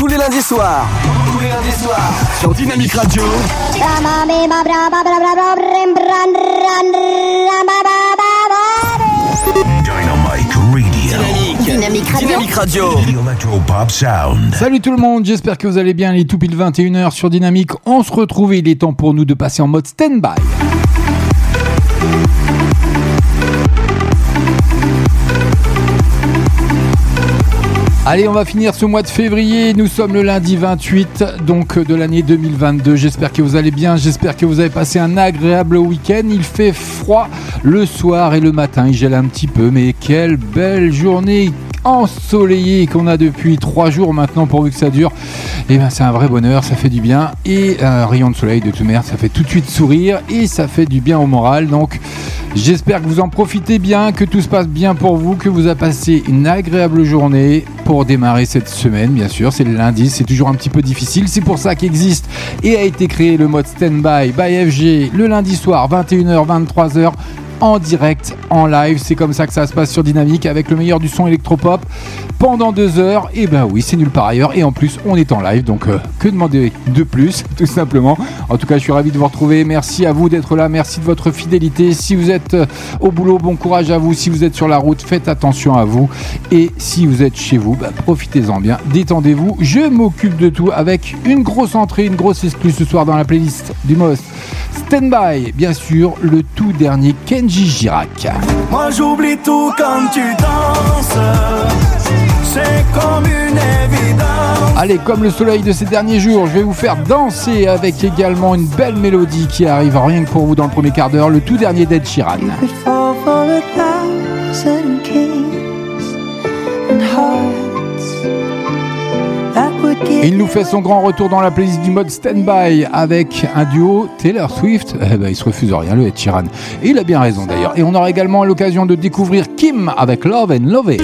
tous les lundis soirs. Tous les lundis soirs. Sur Dynamique Radio. Dynamic Radio. Dynamique. Dynamique Radio. The Electropop Sound. Salut tout le monde, j'espère que vous allez bien. Il est tout pile 21h sur Dynamique. On se retrouve et il est temps pour nous de passer en mode stand-by. Allez, on va finir ce mois de février. Nous sommes le lundi 28 donc de l'année 2022. J'espère que vous allez bien. J'espère que vous avez passé un agréable week-end. Il fait froid le soir et le matin. Il gèle un petit peu, mais quelle belle journée ensoleillée qu'on a depuis trois jours maintenant pourvu que ça dure. Et ben c'est un vrai bonheur, ça fait du bien. Et un rayon de soleil de tout merde, ça fait tout de suite sourire et ça fait du bien au moral. Donc j'espère que vous en profitez bien, que tout se passe bien pour vous, que vous avez passé une agréable journée pour démarrer cette semaine, bien sûr. C'est le lundi, c'est toujours un petit peu difficile. C'est pour ça qu'existe et a été créé le mode Standby by FG le lundi soir, 21h, 23h en direct, en live. C'est comme ça que ça se passe sur Dynamique avec le meilleur du son électropop pendant deux heures. Et ben oui, c'est nulle part ailleurs. Et en plus, on est en live. Donc, euh, que demander de plus, tout simplement. En tout cas, je suis ravi de vous retrouver. Merci à vous d'être là. Merci de votre fidélité. Si vous êtes euh, au boulot, bon courage à vous. Si vous êtes sur la route, faites attention à vous. Et si vous êtes chez vous, bah, profitez-en bien. Détendez-vous. Je m'occupe de tout avec une grosse entrée, une grosse exclue ce soir dans la playlist du Most. Stand-by, bien sûr, le tout dernier Kenji Girac. Moi j'oublie tout quand tu danses. C'est comme une évidence. Allez, comme le soleil de ces derniers jours, je vais vous faire danser avec également une belle mélodie qui arrive rien que pour vous dans le premier quart d'heure, le tout dernier d'Ed Sheeran. could fall for a thousand kings and Il nous fait son grand retour dans la playlist du mode Standby avec un duo Taylor Swift. Eh ben, il se refuse rien, le Ed Sheeran. Il a bien raison d'ailleurs. Et on aura également l'occasion de découvrir Kim avec Love and Love. It.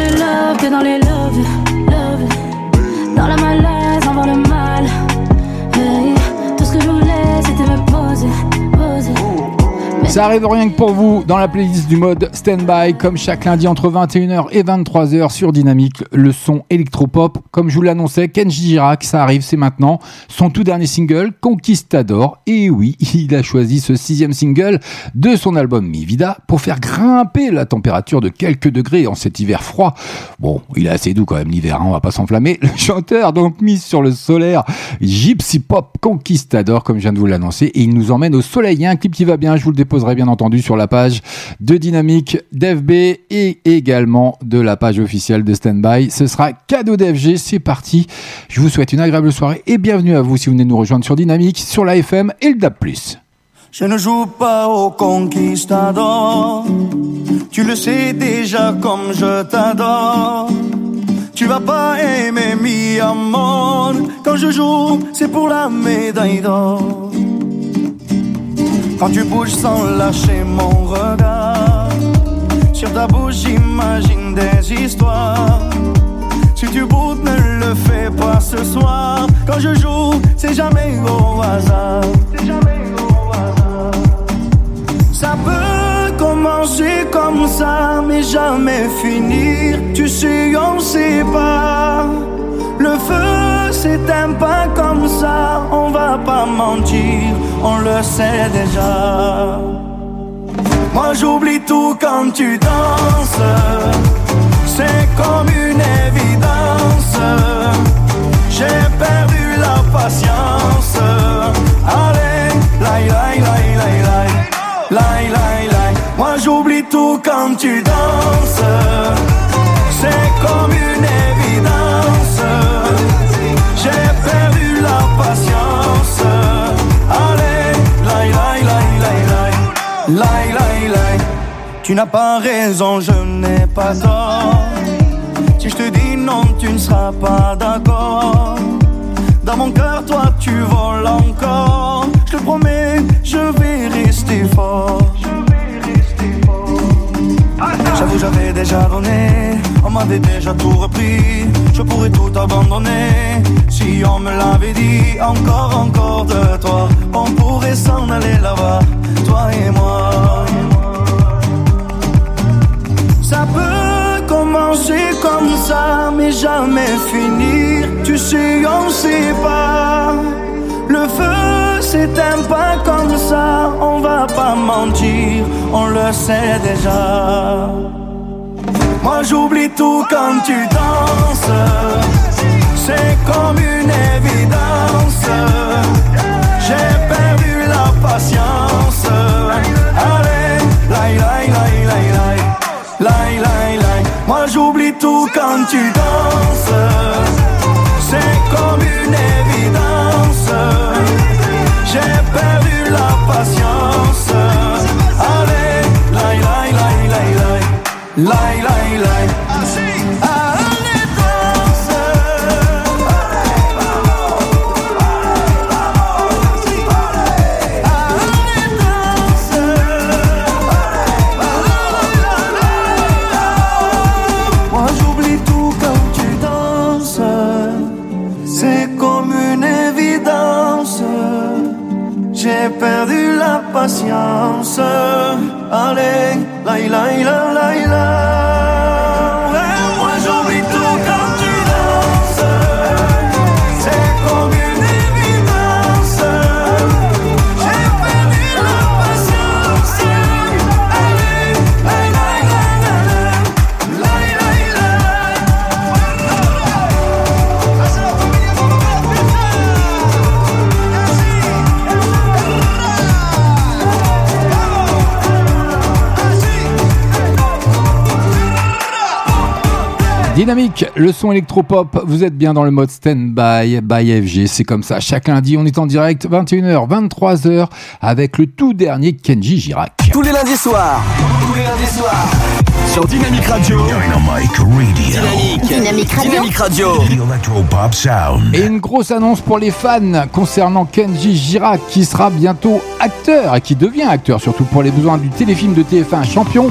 Ça arrive rien que pour vous dans la playlist du mode Standby, comme chaque lundi entre 21h et 23h sur Dynamique, le son électropop. Comme je vous l'annonçais, Kenji Girac, ça arrive, c'est maintenant. Son tout dernier single, Conquistador. Et oui, il a choisi ce sixième single de son album Mi Vida pour faire grimper la température de quelques degrés en cet hiver froid. Bon, il est assez doux quand même l'hiver, hein, on va pas s'enflammer. Le chanteur, donc mis sur le solaire, Gypsy Pop Conquistador, comme je viens de vous l'annoncer, et il nous emmène au soleil. Il y a un clip qui va bien, je vous le déposerai bien entendu sur la page de Dynamique, d'FB et également de la page officielle de Standby. Ce sera cadeau d'FG, c'est parti. Je vous souhaite une agréable soirée et bienvenue à vous si vous venez nous rejoindre sur Dynamique, sur la FM et le DAB+. Je ne joue pas au conquistador. Tu le sais déjà comme je t'adore. Tu vas pas aimer mi amor. Quand je joue, c'est pour la médaille d'or. Quand tu bouges sans lâcher mon regard. Sur ta bouche, j'imagine des histoires. Si tu boudes, ne le fais pas ce soir. Quand je joue, c'est jamais au hasard. C'est jamais au hasard. Ça peut commencer comme ça, mais jamais finir. Tu sais, on sait pas. Le feu s'éteint pas comme ça, on va pas mentir, on le sait déjà. Moi j'oublie tout quand tu danses, c'est comme une évidence. J'ai perdu la patience. Allez, laï, laï, laï, laï, laï, laï, laï. Moi j'oublie tout quand tu danses. C'est comme une évidence. J'ai perdu la patience. Laï, laï, laï. Tu n'as pas raison, je n'ai pas tort. Si je te dis non, tu ne seras pas d'accord. Dans mon cœur, toi, tu voles encore. Je te promets, je vais rester fort. J'avoue, j'avais déjà donné. On m'avait déjà tout repris. Je pourrais tout abandonner. Si on me l'avait dit, encore, encore de toi. On pourrait s'en aller là-bas, toi et moi. Ça peut commencer comme ça, mais jamais finir. Tu sais, on sais pas. Le feu s'éteint pas comme ça, on va pas mentir, on le sait déjà. Moi j'oublie tout quand tu danses, c'est comme une évidence. J'ai perdu la patience. Moi j'oublie tout quand tu danses. C'est comme une évidence. J'ai perdu la patience. 伤，阿力嚟嚟啦嚟啦。Dynamique, le son électropop, vous êtes bien dans le mode stand-by by FG, c'est comme ça. Chaque lundi, on est en direct 21h, 23h avec le tout dernier Kenji Girac. Tous les lundis soirs. Tous les lundis soirs. Sur Dynamique Radio. Dynamite Radio. Dynamique. Dynamique Radio. Dynamique Radio. Sound. Et une grosse annonce pour les fans concernant Kenji Girac qui sera bientôt acteur et qui devient acteur surtout pour les besoins du téléfilm de TF1 Champion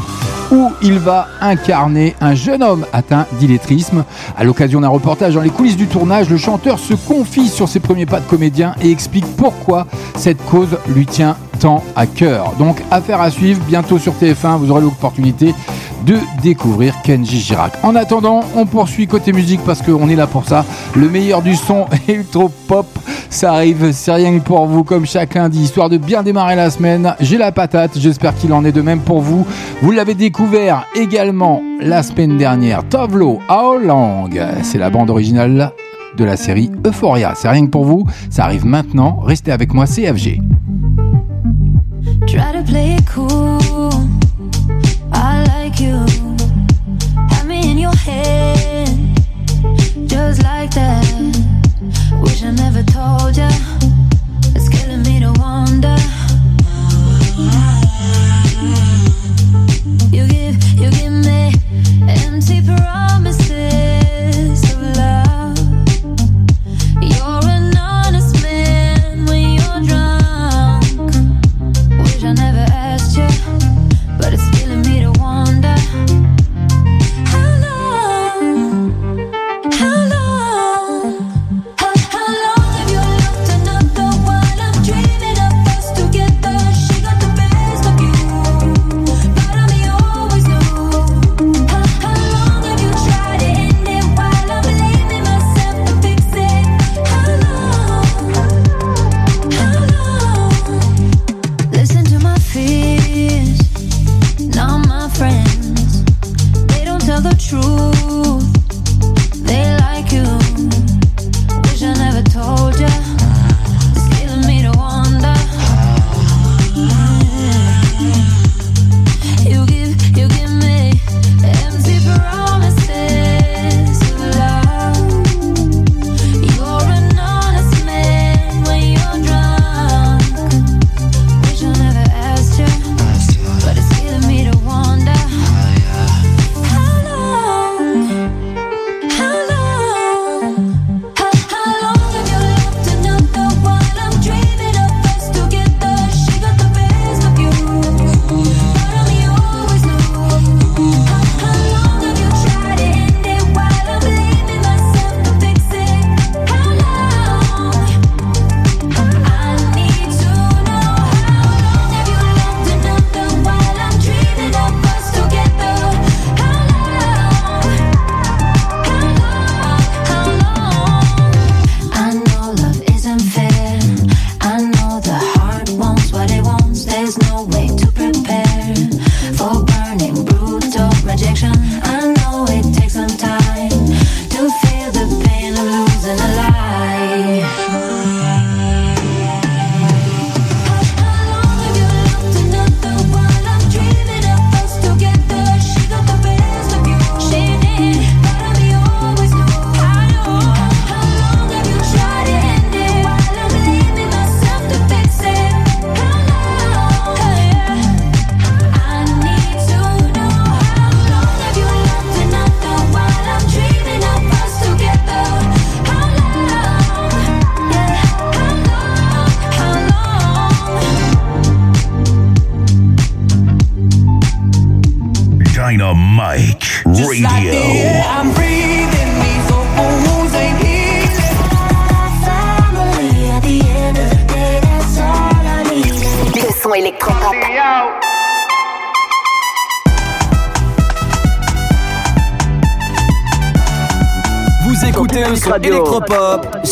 où il va incarner un jeune homme atteint d'illettrisme. À l'occasion d'un reportage dans les coulisses du tournage, le chanteur se confie sur ses premiers pas de comédien et explique pourquoi cette cause lui tient tant à cœur. Donc affaire à suivre, bientôt sur TF1, vous aurez l'opportunité de découvrir Kenji Girac. En attendant, on poursuit côté musique parce qu'on est là pour ça. Le meilleur du son électro-pop, ça arrive, c'est rien que pour vous comme chaque lundi, histoire de bien démarrer la semaine. J'ai la patate, j'espère qu'il en est de même pour vous. Vous l'avez découvert également la semaine dernière, Tovlo How Long, c'est la bande originale de la série Euphoria. C'est rien que pour vous, ça arrive maintenant, restez avec moi, CFG. Like that. Wish I never told ya.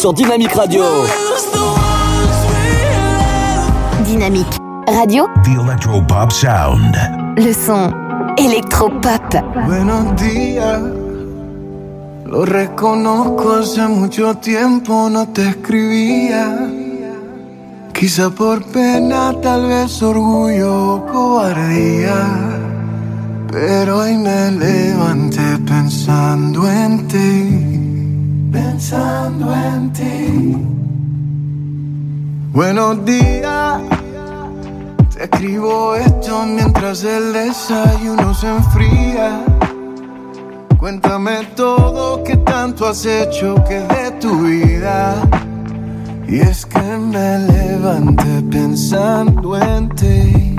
Sur Dynamique Radio. Dynamique radio. The Electropop Sound. Le son électropop. Buenos días. Lo reconozco, hace mucho tiempo no te escribía. Quizá por pena, tal vez orgullo o cobardía. Pero hoy me levanté pensando en ti. Pensando en ti. Buenos días. Te escribo esto mientras el desayuno se enfría. Cuéntame todo que tanto has hecho que de tu vida. Y es que me levanté pensando en ti.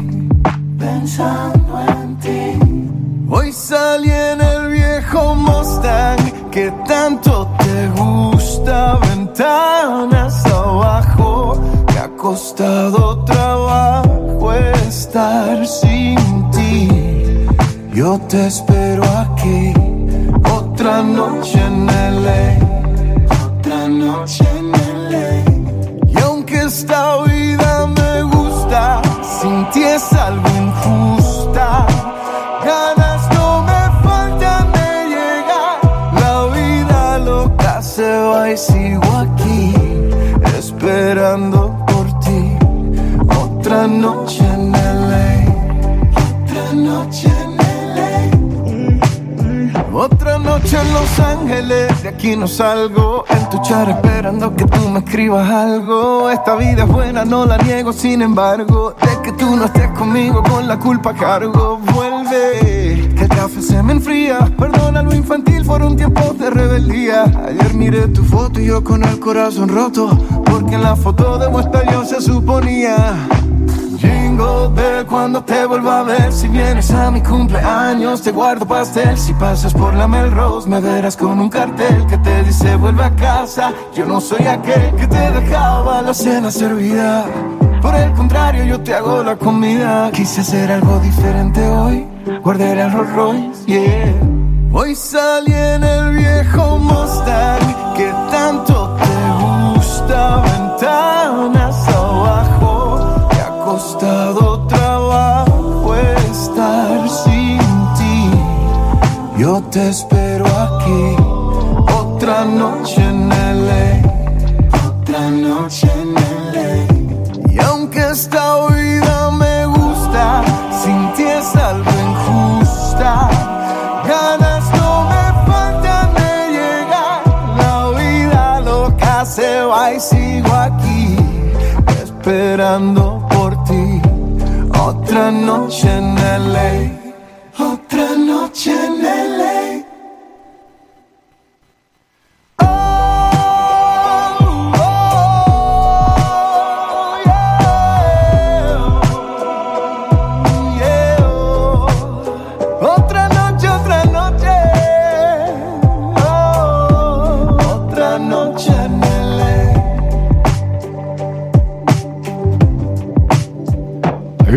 Pensando en ti. Hoy salí en el viejo Mustang que tanto te gusta. Ventanas abajo. Me ha costado trabajo estar sin ti. Yo te espero aquí. Otra noche en LA. Otra noche en LA. Y aunque esta vida en Los Ángeles, de aquí no salgo. En tu char esperando que tú me escribas algo. Esta vida es buena, no la niego, sin embargo. De que tú no estés conmigo, con la culpa cargo. Vuelve, que el café se me enfría. Perdona lo infantil, fueron tiempos de rebeldía. Ayer miré tu foto y yo con el corazón roto. Porque en la foto de muestra yo se suponía. Cuando te vuelva a ver. Si vienes a mi cumpleaños te guardo pastel. Si pasas por la Melrose me verás con un cartel Que te dice vuelve a casa Yo no soy aquel que te dejaba la cena servida. Por el contrario yo te hago la comida. Quise hacer algo diferente hoy. Guardé el Rolls Royce, yeah. Hoy salí en el viejo Mustang Que tanto te gusta. Ventanas costado trabajo estar sin ti. Yo te espero aquí. Otra noche en LA. Otra noche en LA. Y aunque esta vida me gusta, sin ti es algo injusta. Ganas no me faltan de llegar. La vida loca se va y sigo aquí esperando noche en LA, otra noche en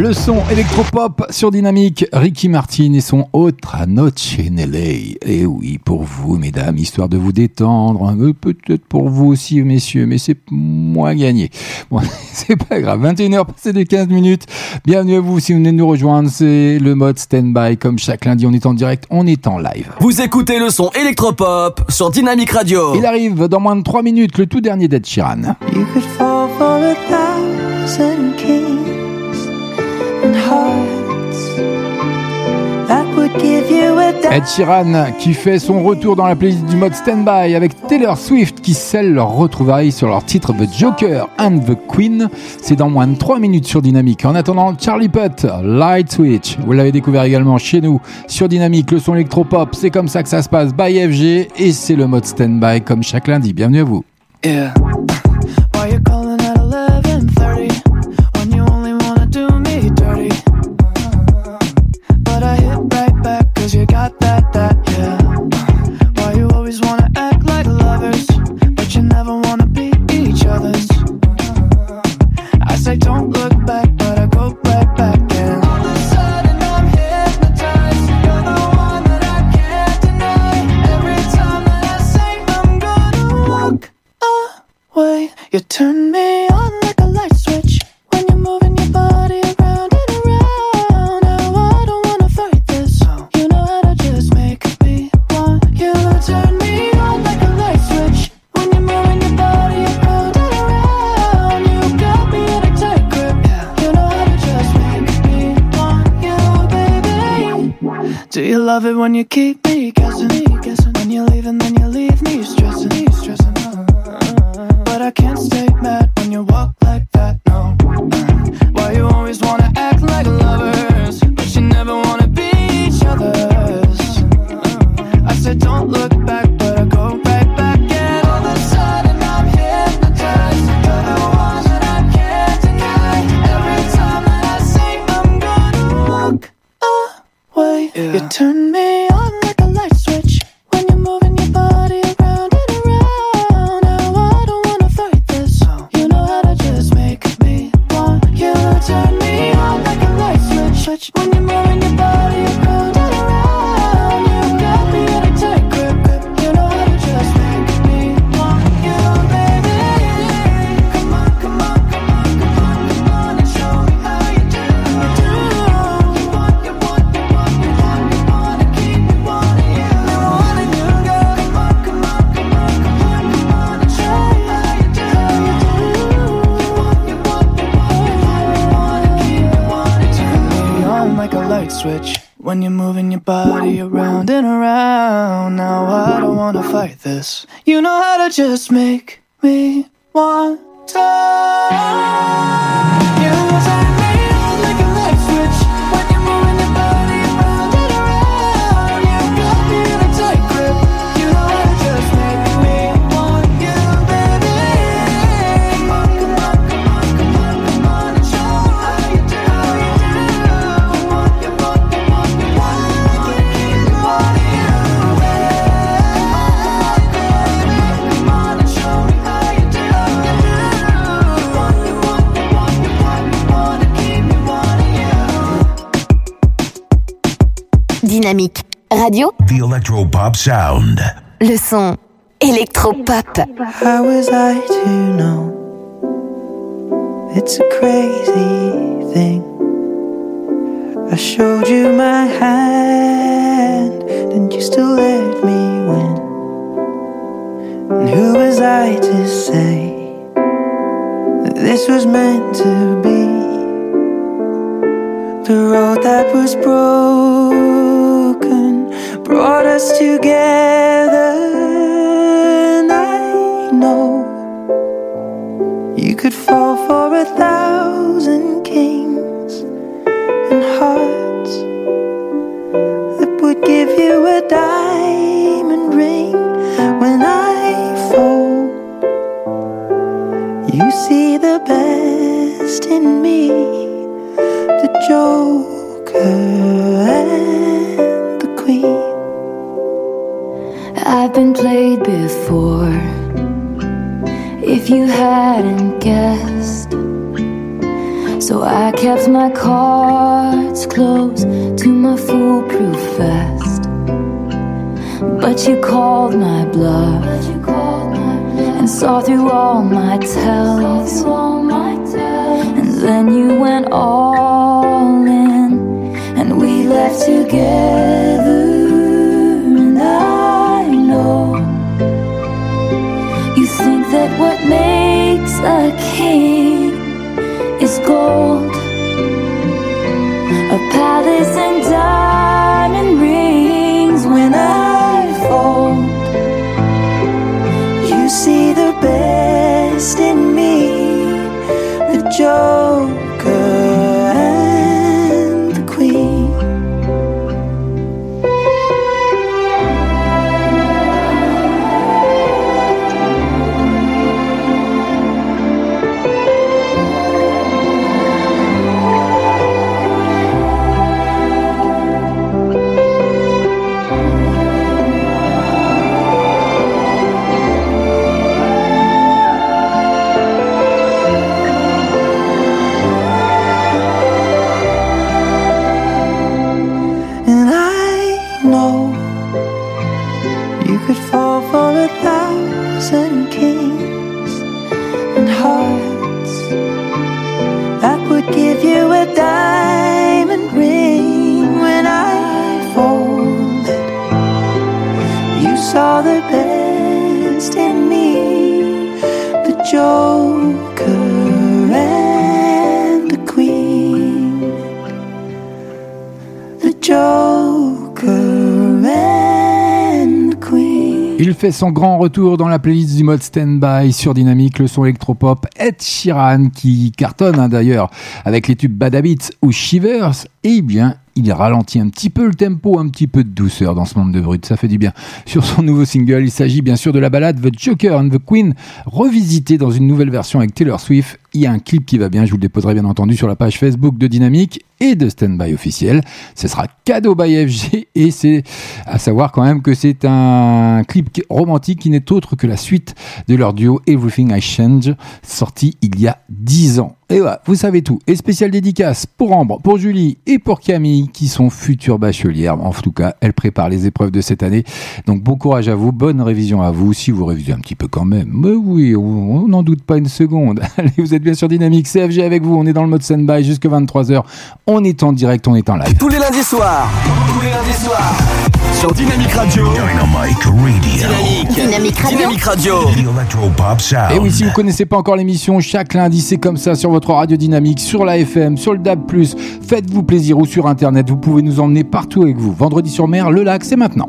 Le son électropop sur Dynamique, Ricky Martin et son autre Noche in LA. Et oui, pour vous, mesdames, histoire de vous détendre, euh, peut-être pour vous aussi, messieurs, mais c'est moins gagné. Bon, c'est pas grave. 21h passé de 15 minutes. Bienvenue à vous si vous venez de nous rejoindre. C'est le mode stand-by. Comme chaque lundi, on est en direct, on est en live. Vous écoutez le son électropop sur Dynamique Radio. Il arrive dans moins de 3 minutes, le tout dernier d'Ed Sheeran. You could fall for a thousand kings Ed Sheeran qui fait son retour dans la playlist du mode Standby avec Taylor Swift qui scelle leur retrouvaille sur leur titre The Joker and the Queen. C'est dans moins de 3 minutes sur Dynamique. En attendant, Charlie Putt, Light Switch. Vous l'avez découvert également chez nous sur Dynamique, le son électropop. C'est comme ça que ça se passe by FG et c'est le mode Standby comme chaque lundi. Bienvenue à vous. Yeah. love it when you keep me. Sound. Le son électropop. How was I to know? It's a crazy thing. I showed you my hand, and you still let me win. And who was I to say that this was meant to be? The road that was broken brought us together. And I know you could fall for a thousand kings and hearts that would give you a diamond ring. When I fall, you see the best in me, the joy. So I kept my cards close to my foolproof vest. But you called my bluff and saw through all my tells. And then you went all in, and we left together. And I know you think that what made a king is gold, a palace and diamond ring. Fait son grand retour dans la playlist du mode stand-by sur Dynamique, le son électropop Ed Sheeran qui cartonne hein, d'ailleurs avec les tubes Bad Habits ou Shivers. Eh bien, il ralentit un petit peu le tempo, un petit peu de douceur dans ce monde de brut, ça fait du bien. Sur son nouveau single, il s'agit bien sûr de la balade The Joker and the Queen, revisitée dans une nouvelle version avec Taylor Swift. Il y a un clip qui va bien, je vous le déposerai bien entendu sur la page Facebook de Dynamique et de Standby officiel. Ce sera cadeau by FG et c'est à savoir quand même que c'est un clip romantique qui n'est autre que la suite de leur duo Everything I Change, sorti il y a 10 ans. Et voilà, vous savez tout. Et spécial dédicace pour Ambre, pour Julie et pour Camille qui sont futures bachelières. En tout cas, elles préparent les épreuves de cette année. Donc bon courage à vous, bonne révision à vous, si vous révisez un petit peu quand même. Mais oui, on n'en doute pas une seconde. Allez, vous êtes bien sur Dynamique, CFG avec vous, on est dans le mode stand-by jusque 23h. On est en direct, on est en live. Tous les lundis soirs. Tous les lundis soirs. Sur Dynamique Radio. Dynamite Radio. Dynamique. Dynamique Radio. Dynamique Radio. Sound. Et oui, si vous connaissez pas encore l'émission, chaque lundi, c'est comme ça sur votre radio dynamique, sur la FM, sur le DAB+. Faites-vous plaisir ou sur Internet, vous pouvez nous emmener partout avec vous. Vendredi sur mer, le lac, c'est maintenant.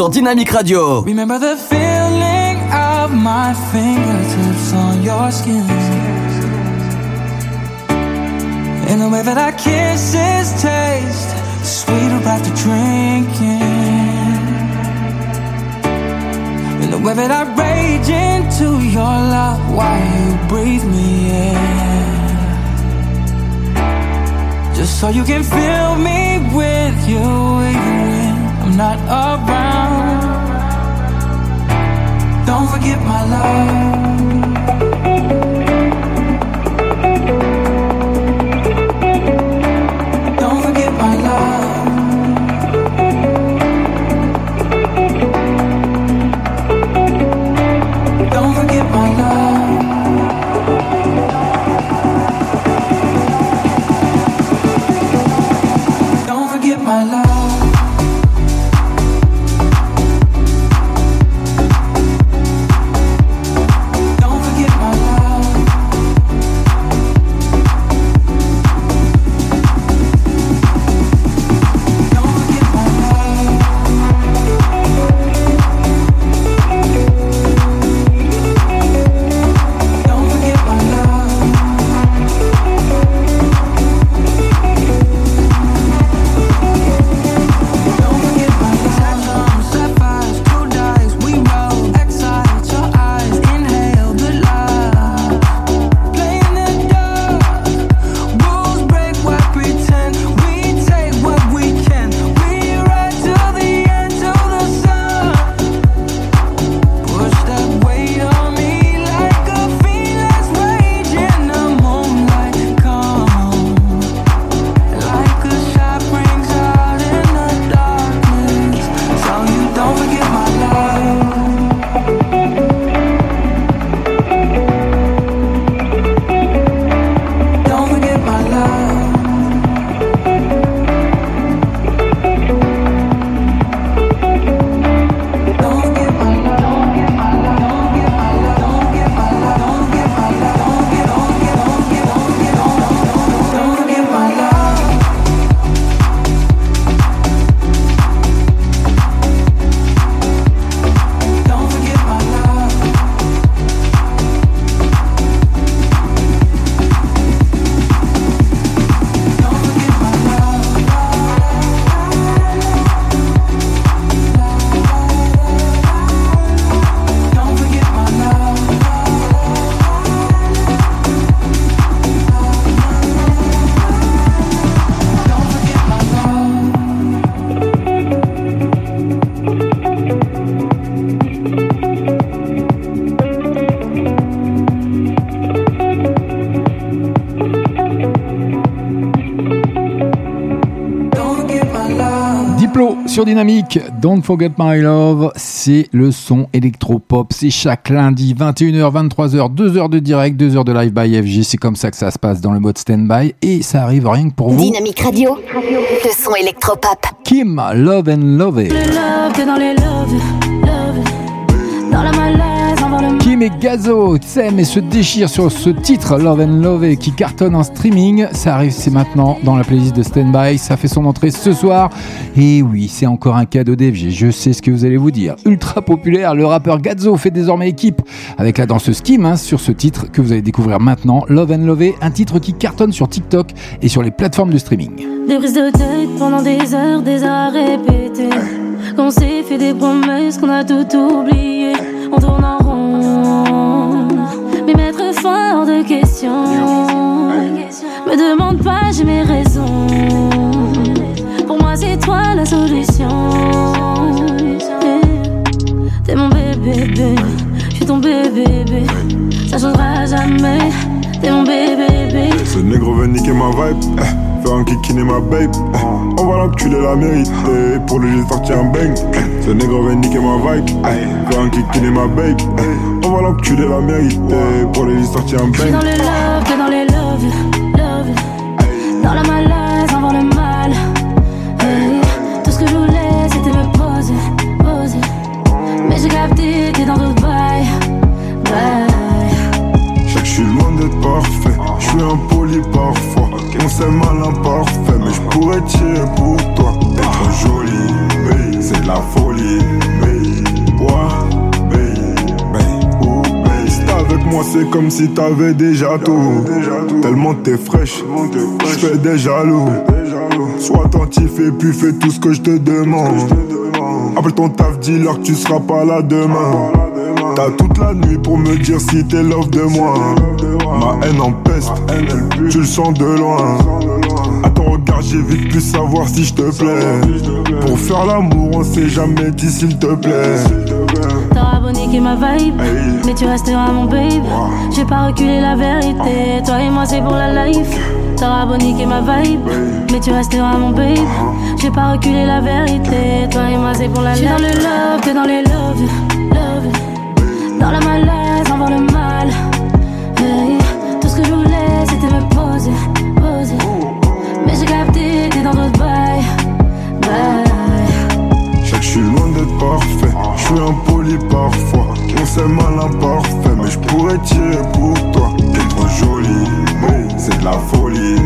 Sur Dynamique Radio. Remember the feeling of my fingertips on your skin. And the way that our kisses taste sweeter after drinking. And the way that I rage into your love while you breathe me in. Just so you can fill me with you not around. Don't forget my love. Sur Dynamique, Don't Forget My Love, c'est le son électropop. C'est chaque lundi, 21h, 23h, 2 heures de direct, 2 heures de live by FG. C'est comme ça que ça se passe dans le mode stand-by et ça arrive rien que pour vous. Dynamique Radio, le son électropop. Kim, Love and Love. Le love, dans les love, love. Dans la le Kim et Gazo s'aiment et se déchirent sur ce titre Love and Love qui cartonne en streaming. Ça arrive, c'est maintenant dans la playlist de Standby. Ça fait son entrée ce soir. Et oui, c'est encore un cadeau d'FG. Je sais ce que vous allez vous dire. Ultra populaire, le rappeur Gazo fait désormais équipe avec la danseuse Kim hein, sur ce titre que vous allez découvrir maintenant. Love and Love, un titre qui cartonne sur TikTok et sur les plateformes de streaming. Des prises de tête pendant des heures, des heures à répéter. Qu'on s'est fait des promesses, qu'on a tout oublié. On tourne en Me demande pas, j'ai mes raisons. Pour moi, c'est toi la solution. T'es mon bébé. Je suis ton bébé. Ça changera jamais. T'es mon bébé, bébé. Ce négro veut niquer ma vibe, eh, faire un kikiner ma babe. eh. On va l'enculer la mérité, pour lui j'ai sorti un bang. eh. Ce négro veut niquer ma vibe, eh, faire un kikiner ma babe. eh. On va l'enculer la mérité, pour lui j'ai sorti un bang. dans le love, t'es dans les love. Si t'avais déjà tout. Tellement t'es fraîche, je fais des jaloux. Sois attentif et puis fais tout ce que je te demande. Appelle ton taf, dis-leur que tu seras pas là demain. T'as toute la nuit pour me dire si t'es love de moi. Ma haine en peste, tu le sens de loin. Regard, j'ai vite pu savoir si je te plais. Pour faire l'amour, on s'est jamais dit s'il te plaît. T'auras niquer ma vibe, mais tu resteras mon babe. J'ai pas reculé la vérité, toi et moi c'est pour la life. T'auras niquer ma vibe, mais tu resteras mon babe. J'ai pas reculé la vérité, toi et moi c'est pour la life. J'suis dans le love, t'es dans les love, love. Dans la malaise, parfait, je suis impoli parfois. On s'est mal imparfait, mais je pourrais tirer pour toi. T'es trop jolie, c'est de la folie.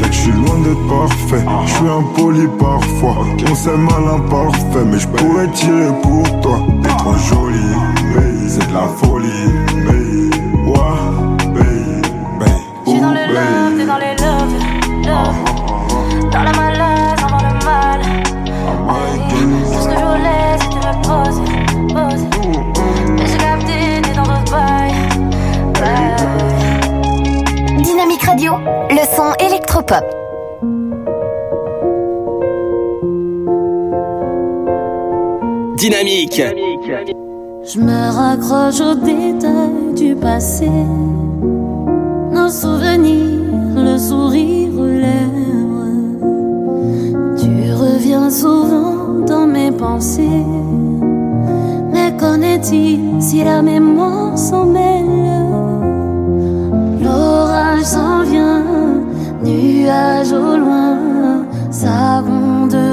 Je suis loin d'être parfait, je suis impoli parfois. On s'est mal imparfait, mais je pourrais tirer pour toi. T'es trop jolie, c'est de la folie. J'suis dans le love, t'es dans les Radio, le son électropop. Dynamique. Je me raccroche aux détails du passé. Nos souvenirs, le sourire aux lèvres. Tu reviens souvent dans mes pensées. Mais qu'en est-il si la mémoire s'en au loin, ça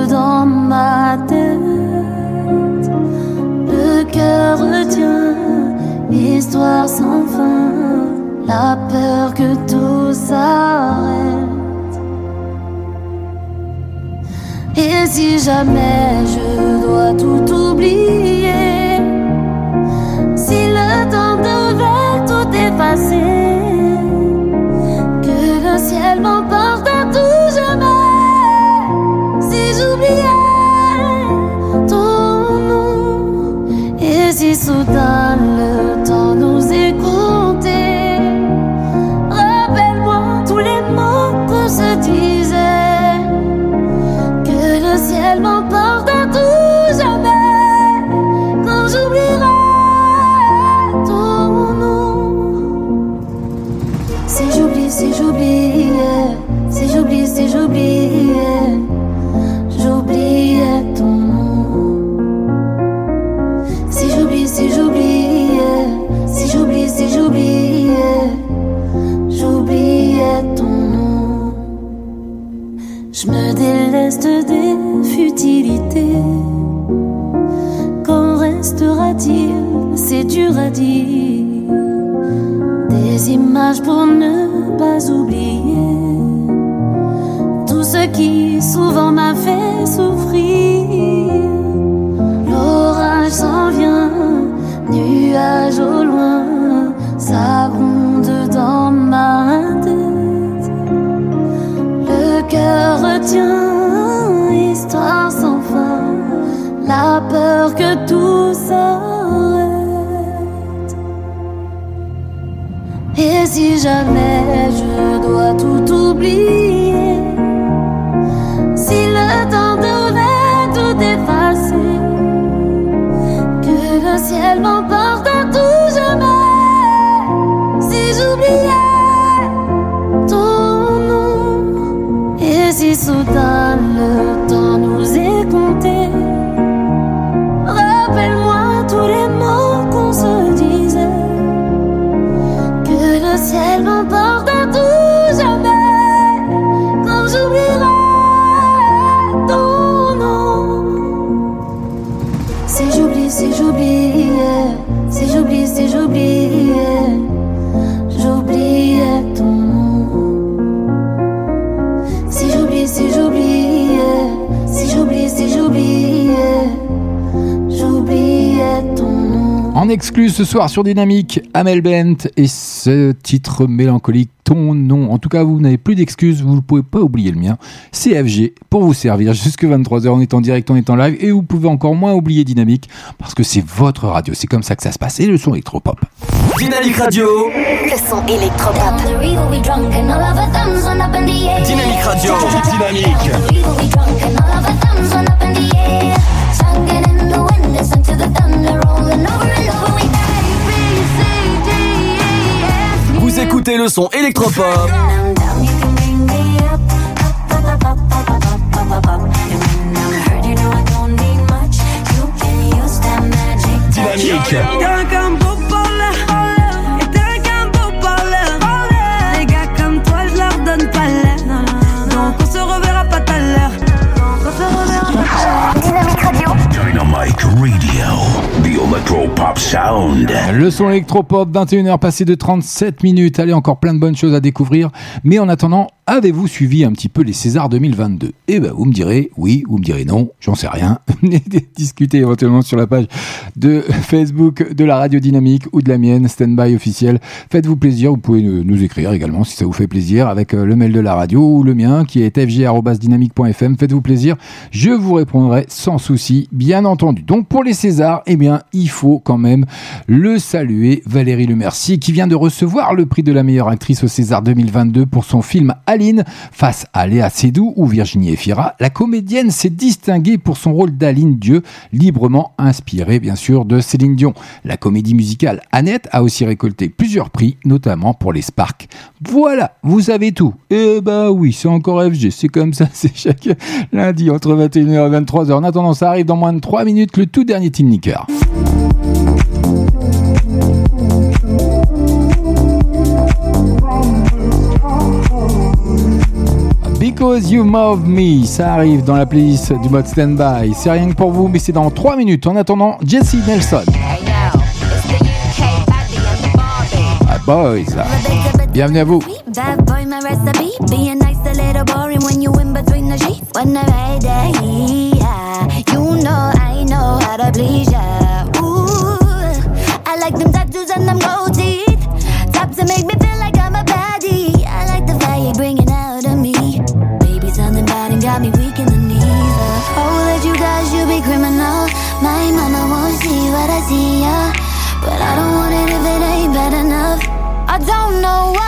dans ma tête. Le cœur retient l'histoire sans fin, la peur que tout s'arrête. Et si jamais je dois tout oublier, si le temps devait tout effacer, Des images pour ne pas oublier. Tout ce qui souvent m'a fait souffrir. L'orage s'en vient, nuage au loin, ça dans ma tête. Le cœur retient, histoire sans fin, la peur que tout jamais je dois tout oublier, En exclu ce soir sur Dynamique, Amel Bent et ce titre mélancolique, ton nom. En tout cas, vous n'avez plus d'excuses, vous ne pouvez pas oublier le mien. CFG pour vous servir jusque 23h. On est en direct, on est en live et vous pouvez encore moins oublier Dynamique parce que c'est votre radio. C'est comme ça que ça se passe. Et le son électropop. Dynamique Radio. Le son électropop. Dynamique Radio. Dynamique. Vous écoutez le son électropop. Dynamique. Les gars comme toi, je leur donne pas l'air. Donc on se reverra pas tout à l'heure. Donc on se reverra pas tout à l'heure. Dynamique Radio. Dynamite Radio. Sound. Le son électropop, 21h passé de 37 minutes. Allez, encore plein de bonnes choses à découvrir. Mais en attendant, avez-vous suivi un petit peu les Césars 2022 Eh ben, vous me direz oui, vous me direz non, j'en sais rien. Discutez éventuellement sur la page de Facebook de la radio dynamique ou de la mienne, Standby officiel. Faites-vous plaisir, vous pouvez nous nous écrire également si ça vous fait plaisir avec euh, le mail de la radio ou le mien qui est fg.dynamique.fm. Faites-vous plaisir, je vous répondrai sans souci, bien entendu. Donc pour les Césars, eh bien, il faut quand même le saluer, Valérie Lemercier, qui vient de recevoir le prix de la meilleure actrice au César 2022 pour son film Aline, face à Léa Seydoux ou Virginie Efira. La comédienne s'est distinguée pour son rôle d'Aline Dieu, librement inspiré bien sûr de Céline Dion. La comédie musicale Annette a aussi récolté plusieurs prix, notamment pour les Sparks. Voilà, vous savez tout. Eh bah oui, c'est encore FG, c'est comme ça, c'est chaque lundi entre 21h et 23h. En attendant, ça arrive dans moins de 3 minutes, le tout dernier Team Nicker. Because You Move Me, ça arrive dans la playlist du mode standby. C'est rien que pour vous, mais c'est dans 3 minutes. En attendant, Jesse Nelson. Ah, boys. Bienvenue à vous. Boy, my recipe. Being nice, a little boring when you in between the sheets. When I that yeah. you know I know how to please I like them tattoos and them gold teeth. Tops to make me see I. But I don't want it if it ain't bad enough. I don't know what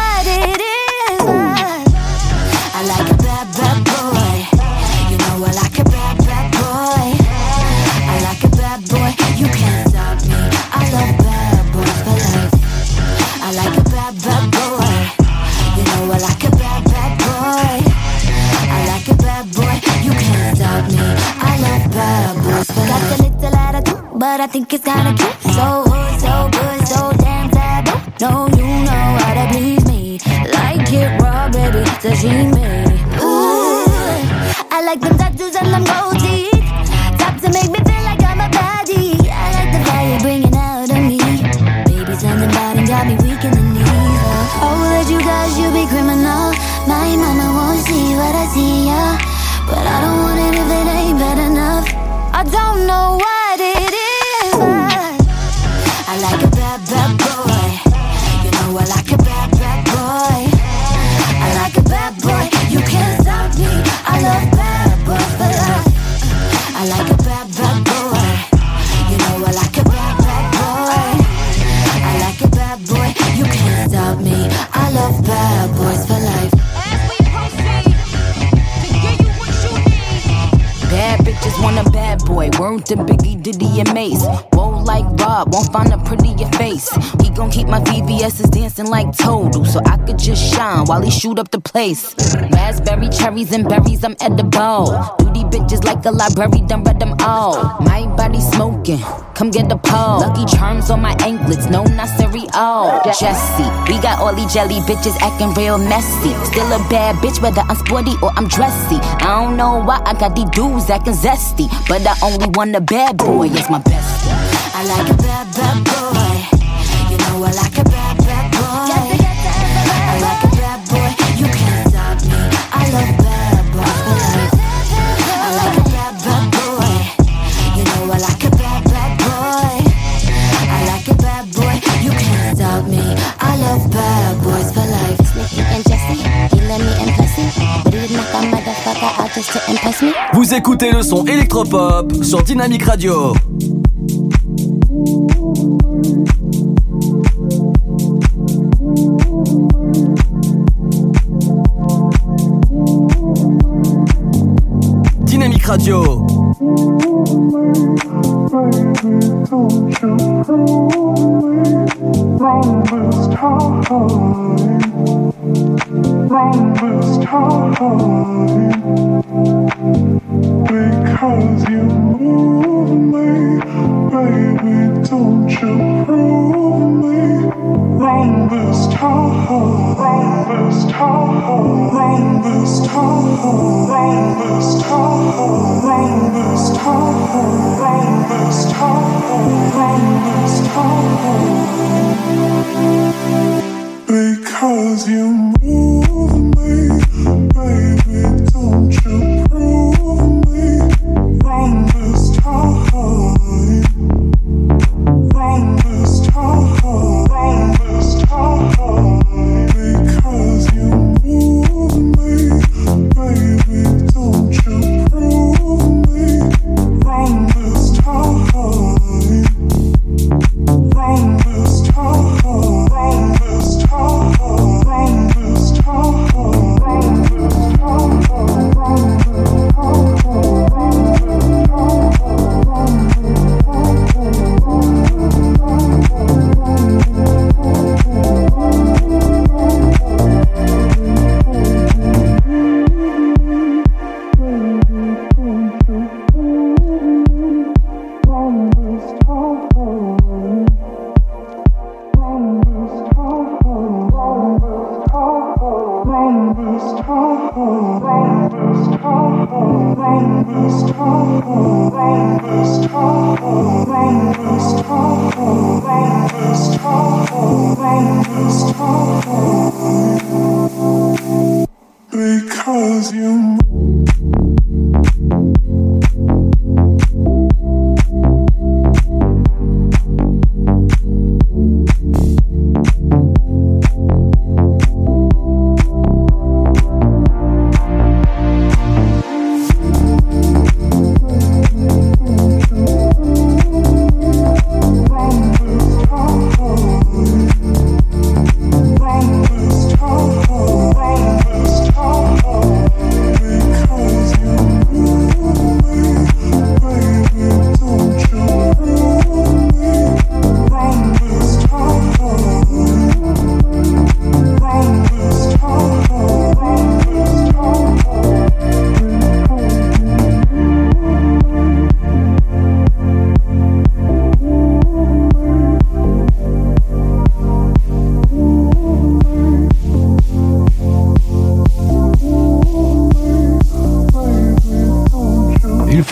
I think it's kinda cute. So hood, so good, so damn taboo. No, you know how to please me. Like it raw, baby, sashimi while he shoot up the place. Raspberry, cherries, and berries, I'm edible. Duty bitches like a library, done read them all. My body smoking, come get the pole. Lucky charms on my anklets, no, not cereal. Jesse, we got all these jelly bitches acting real messy. Still a bad bitch, whether I'm sporty or I'm dressy. I don't know why I got these dudes acting zesty, but I only want a bad boy, yes, my bestie. I like a bad, bad boy. You know I like a bad, bad boy. To impress me. Vous écoutez le son électropop sur Dynamique Radio. Dynamique Radio. Because you move me, baby, don't you prove me. Wrong this time, wrong this time, wrong this time,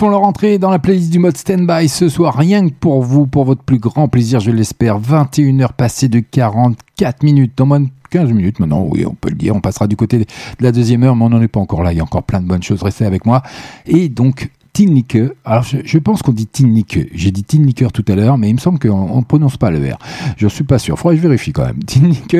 font leur entrée dans la playlist du mode Standby ce soir, rien que pour vous, pour votre plus grand plaisir, je l'espère. 21h passées de 44 minutes, dans moins de 15 minutes maintenant, oui, on peut le dire. On passera du côté de la deuxième heure, mais on n'en est pas encore là. Il y a encore plein de bonnes choses. Restez avec moi. Et donc, Tinlique. Alors, je, pense qu'on dit Tinlique. J'ai dit Tinlique tout à l'heure, mais il me semble qu'on ne prononce pas le R. Je suis pas sûr. Faudrait que je vérifie quand même. Tinlique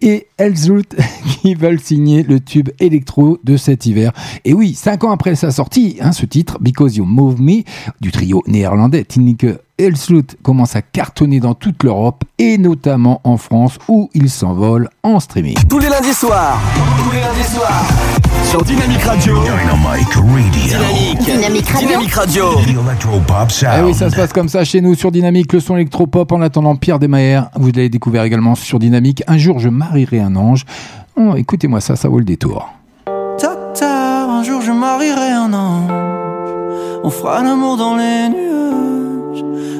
et Elzult qui veulent signer le tube électro de cet hiver. Et oui, cinq ans après sa sortie, hein, ce titre, Because You Move Me, du trio néerlandais Tinlique Elslut commence à cartonner dans toute l'Europe et notamment en France où il s'envole en streaming. Tous les lundis soirs. Tous les lundis soirs. Sur Dynamique Radio. Dynamic Radio. Dynamique. Dynamique Radio. Dynamique Radio. Ah oui, ça se passe comme ça chez nous sur Dynamique, le son électropop. En attendant, Pierre Desmaher, vous l'avez découvert également sur Dynamique. Un jour, je marierai un ange. Oh, écoutez-moi ça, ça vaut le détour. Docteur, un jour je marierai un ange. On fera l'amour dans les nuages.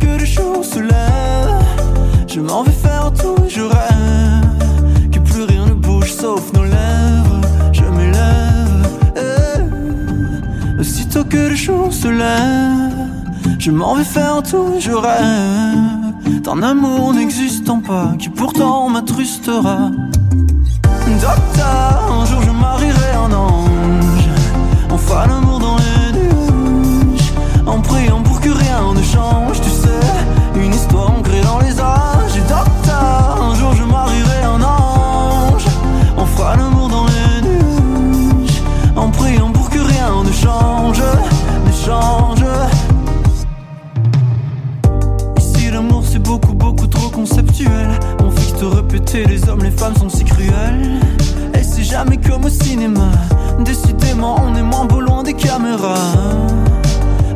Que le jour se lève, je m'en vais faire tout je rêve. Que plus rien ne bouge sauf nos lèvres. Je m'élève Aussitôt que le jour se lève, je m'en vais faire tout, je rêve d'un amour n'existant pas qui pourtant m'attrustera. Docteur, un jour je marierai un ange. On fera l'amour dans les nuages. En priant pour que rien ne change, un jour je marierai un ange. On fera l'amour dans les nuages. En priant pour que rien ne change, ne change. Ici l'amour c'est beaucoup beaucoup trop conceptuel On fixe te répéter les hommes les femmes sont si cruels Et c'est jamais comme au cinéma Décidément on est moins beau loin des caméras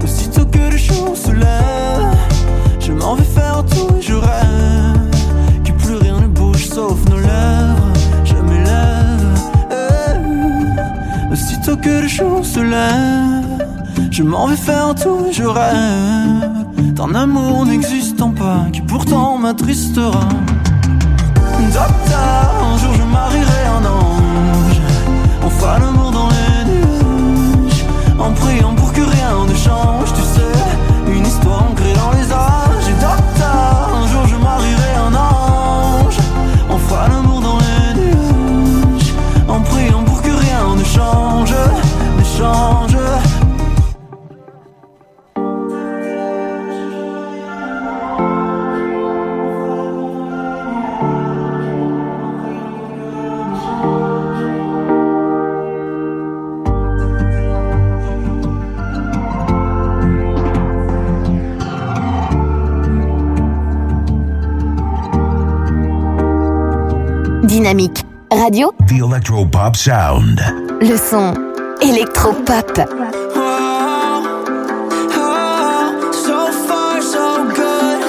Aussitôt que le jour se lève Je m'en vais faire tout et je rêve que le jour se lève Je m'en vais faire tout je rêve d'un amour n'existant pas qui pourtant m'attristera. Docteur, un jour je marierai un ange. On fera l'amour dans les nuages. En priant pour que rien ne change, Dynamique radio, The Electropop sound. le son électropop. So far, so good.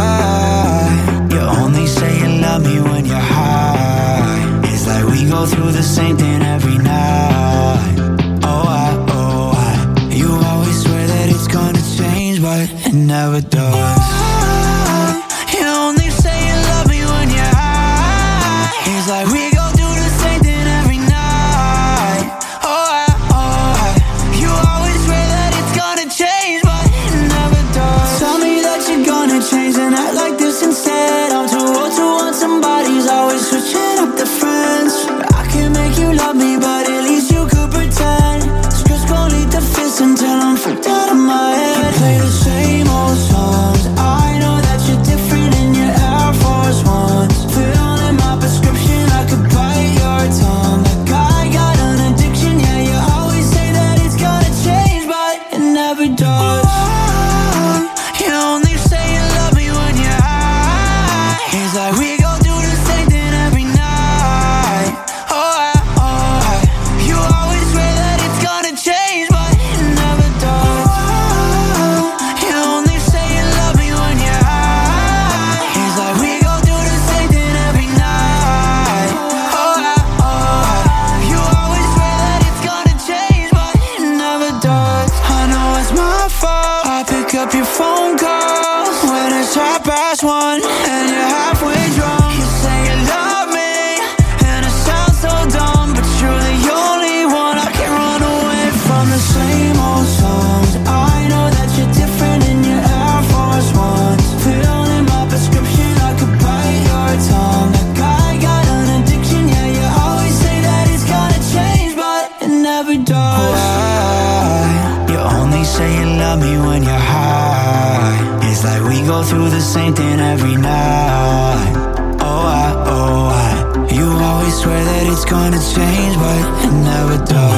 Why? You only say you love me when you're high. It's like we go through the same thing every same thing every night. Oh, I, oh, I. You always swear that it's gonna change, but it never does.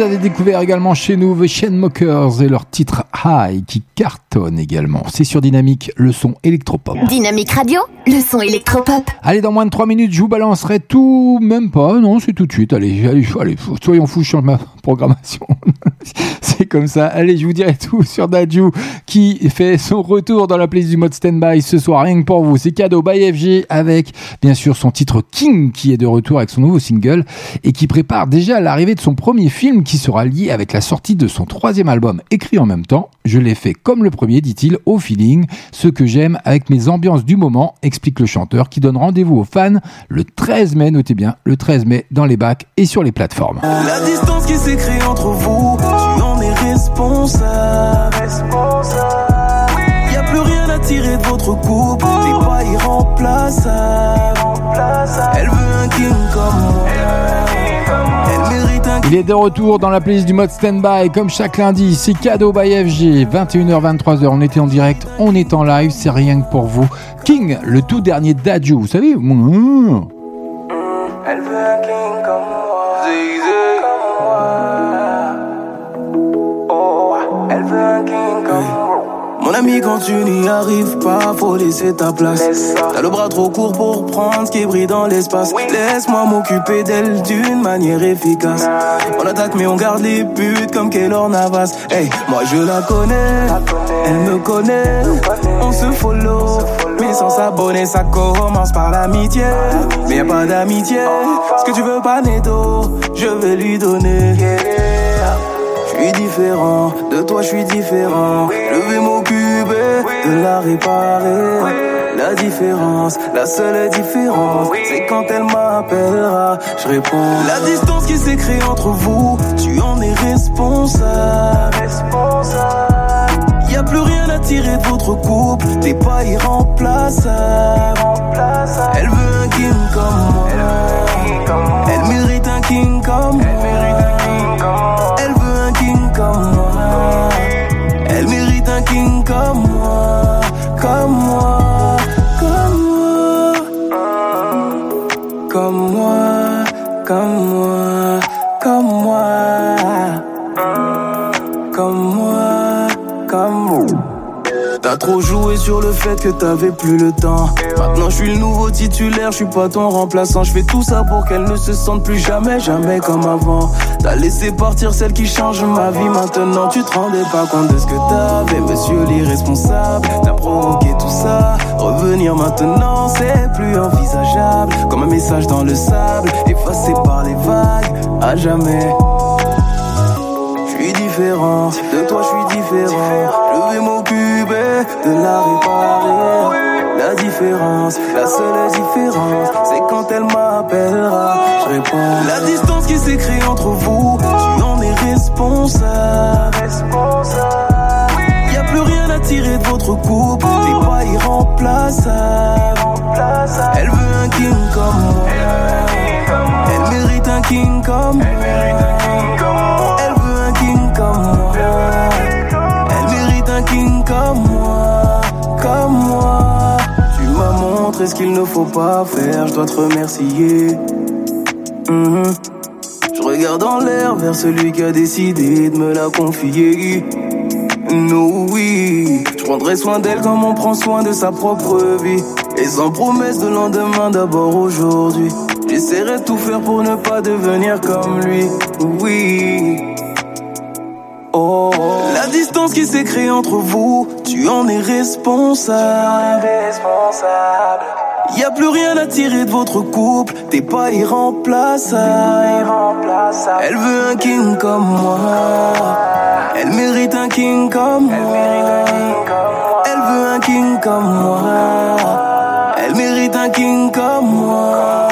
Vous avez découverts également chez nous, The Chainsmokers et leur titre High qui cartonne également. C'est sur Dynamique, le son électropop. Dynamique Radio, le son électropop. Allez, dans moins de 3 minutes, je vous balancerai tout, même pas, non, c'est tout de suite. Allez, allez, allez soyons fous, je change ma programmation. c'est comme ça. Allez, je vous dirai tout sur Dadju qui fait son retour dans la playlist du mode standby ce soir, rien que pour vous. C'est cadeau by FG avec, bien sûr, son titre King qui est de retour avec son nouveau single et qui prépare déjà l'arrivée de son premier film qui sera lié avec la sortie de son troisième album écrit en même temps. Je l'ai fait comme le premier, dit-il, au feeling, ce que j'aime avec mes ambiances du moment, explique le chanteur qui donne rendez-vous aux fans le 13 mai, notez bien, le 13 mai dans les bacs et sur les plateformes. Entre vous, tu en es responsable. Y a plus rien à tirer de votre couple, t'es pas irremplaçable. Elle veut un king comme moi. Il est de retour dans la playlist du mode standby comme chaque lundi. C'est cadeau by FG. 21h, 23h. On était en direct, on est en live. C'est rien que pour vous. King, le tout dernier d'Adju. Vous savez mmh. Elle veut un king comme Mon ami, quand tu n'y arrives pas, faut laisser ta place. T'as le bras trop court pour prendre ce qui brille dans l'espace. Laisse-moi m'occuper d'elle d'une manière efficace. On attaque, mais on garde les buts comme Keylor Navas. Hey, moi je la connais, elle me connaît. On se follow, mais sans s'abonner, ça commence par l'amitié. Mais y a pas d'amitié. Ce que tu veux pas, Neto, je vais lui donner. Suis différent, de toi je suis différent. Je vais m'occuper de la réparer. La différence, la seule différence, c'est quand elle m'appellera, je réponds. La distance qui s'est créée entre vous, tu en es responsable. Y a plus rien à tirer de votre couple, t'es pas irremplaçable. Elle veut un king comme moi. Trop joué sur le fait que t'avais plus le temps. Maintenant je suis le nouveau titulaire, je suis pas ton remplaçant. Je fais tout ça pour qu'elle ne se sente plus jamais, jamais comme avant. T'as laissé partir celle qui change ma vie. Maintenant tu te rendais pas compte de ce que t'avais, monsieur l'irresponsable. T'as provoqué tout ça. Revenir maintenant, c'est plus envisageable. Comme un message dans le sable, effacé par les vagues, à jamais. De toi je suis différent. Je vais m'occuper de la réparer. La différence, la seule différence, c'est quand elle m'appellera. Je réponds. La distance qui s'est créée entre vous, tu en es responsable. Y a plus rien à tirer de votre couple, t'es pas irremplaçable. Elle veut un king comme moi. Elle mérite un king comme moi. Elle mérite un king comme moi. Comme moi. Tu m'as montré ce qu'il ne faut pas faire, je dois te remercier. Mhm. Je regarde en l'air vers celui qui a décidé de me la confier. Nous, oui, je prendrai soin d'elle comme on prend soin de sa propre vie. Et sans promesse de lendemain, d'abord aujourd'hui. J'essaierai tout faire pour ne pas devenir comme lui. Oui. Oh, la distance qui s'est créée entre vous, tu en es responsable. Y a plus rien à tirer de votre couple, t'es pas irremplaçable. Elle veut un king comme moi. Elle mérite un king comme moi. Elle veut un king comme moi. Elle mérite un king comme moi.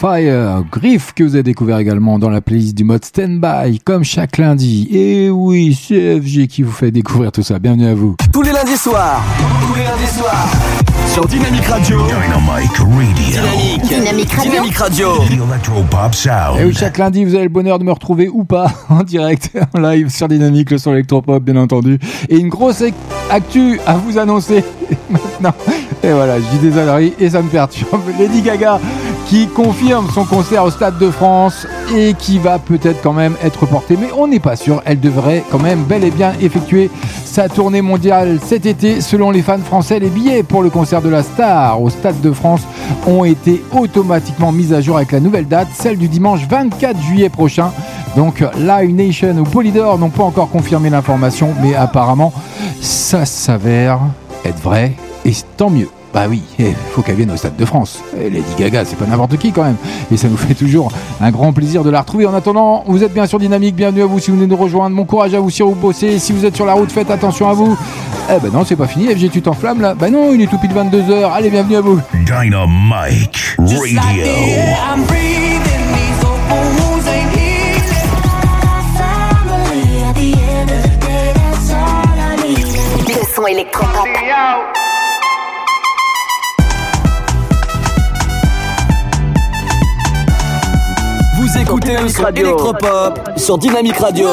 Fire, Griff que vous avez découvert également dans la playlist du mode Standby, comme chaque lundi. Et oui, c'est FG qui vous fait découvrir tout ça. Bienvenue à vous. Tous les lundis soirs. Tous les lundis soirs. Sur Dynamic Radio. Dynamic Radio. Dynamique. Dynamique Radio. Dynamic Radio. The Electropop Sound. Et oui, chaque lundi, vous avez le bonheur de me retrouver ou pas en direct, en live sur Dynamique, le son électropop, bien entendu. Et une grosse ac- actu à vous annoncer maintenant. Et voilà, je dis des âneries et ça me perturbe. Lady Gaga qui confirme son concert au Stade de France et qui va peut-être quand même être reporté, mais on n'est pas sûr. Elle devrait quand même bel et bien effectuer sa tournée mondiale cet été. Selon les fans français, les billets pour le concert de la star au Stade de France ont été automatiquement mis à jour avec la nouvelle date, celle du dimanche 24 juillet prochain. Donc Live Nation ou Polydor n'ont pas encore confirmé l'information, mais apparemment ça s'avère être vrai et tant mieux. Bah oui, il faut qu'elle vienne au Stade de France. Et Lady Gaga, c'est pas n'importe qui quand même. Et ça nous fait toujours un grand plaisir de la retrouver. En attendant, vous êtes bien sur Dynamique, bienvenue à vous si vous venez nous rejoindre. Bon courage à vous si vous bossez. Si vous êtes sur la route, faites attention à vous. Eh ben non, c'est pas fini. FG, tu t'enflammes là Bah non, il est tout pile 22h. Allez, bienvenue à vous. Dynamite Radio. I'm Vous écoutez le son électropop sur Dynamic Radio.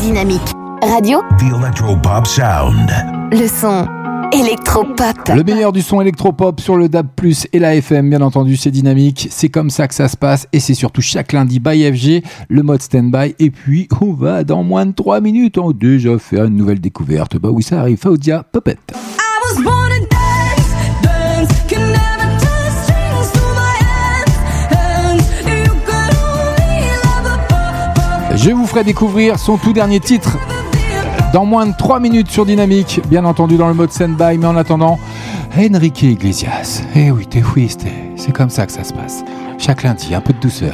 Dynamique Radio. The Electropop Sound. Le son électropop. Le meilleur du son électropop sur le DAB+, et la FM, bien entendu, c'est dynamique. C'est comme ça que ça se passe, et c'est surtout chaque lundi by FG, le mode standby. Et puis, on va dans moins de 3 minutes, on déjà faire une nouvelle découverte. Bah oui, ça arrive, Faudia Puppet. I was born Je vous ferai découvrir son tout dernier titre dans moins de 3 minutes sur Dynamique, bien entendu dans le mode standby, mais en attendant, Enrique Iglesias. Eh oui, t'es oui, c'est- comme ça que ça se passe. Chaque lundi, un peu de douceur,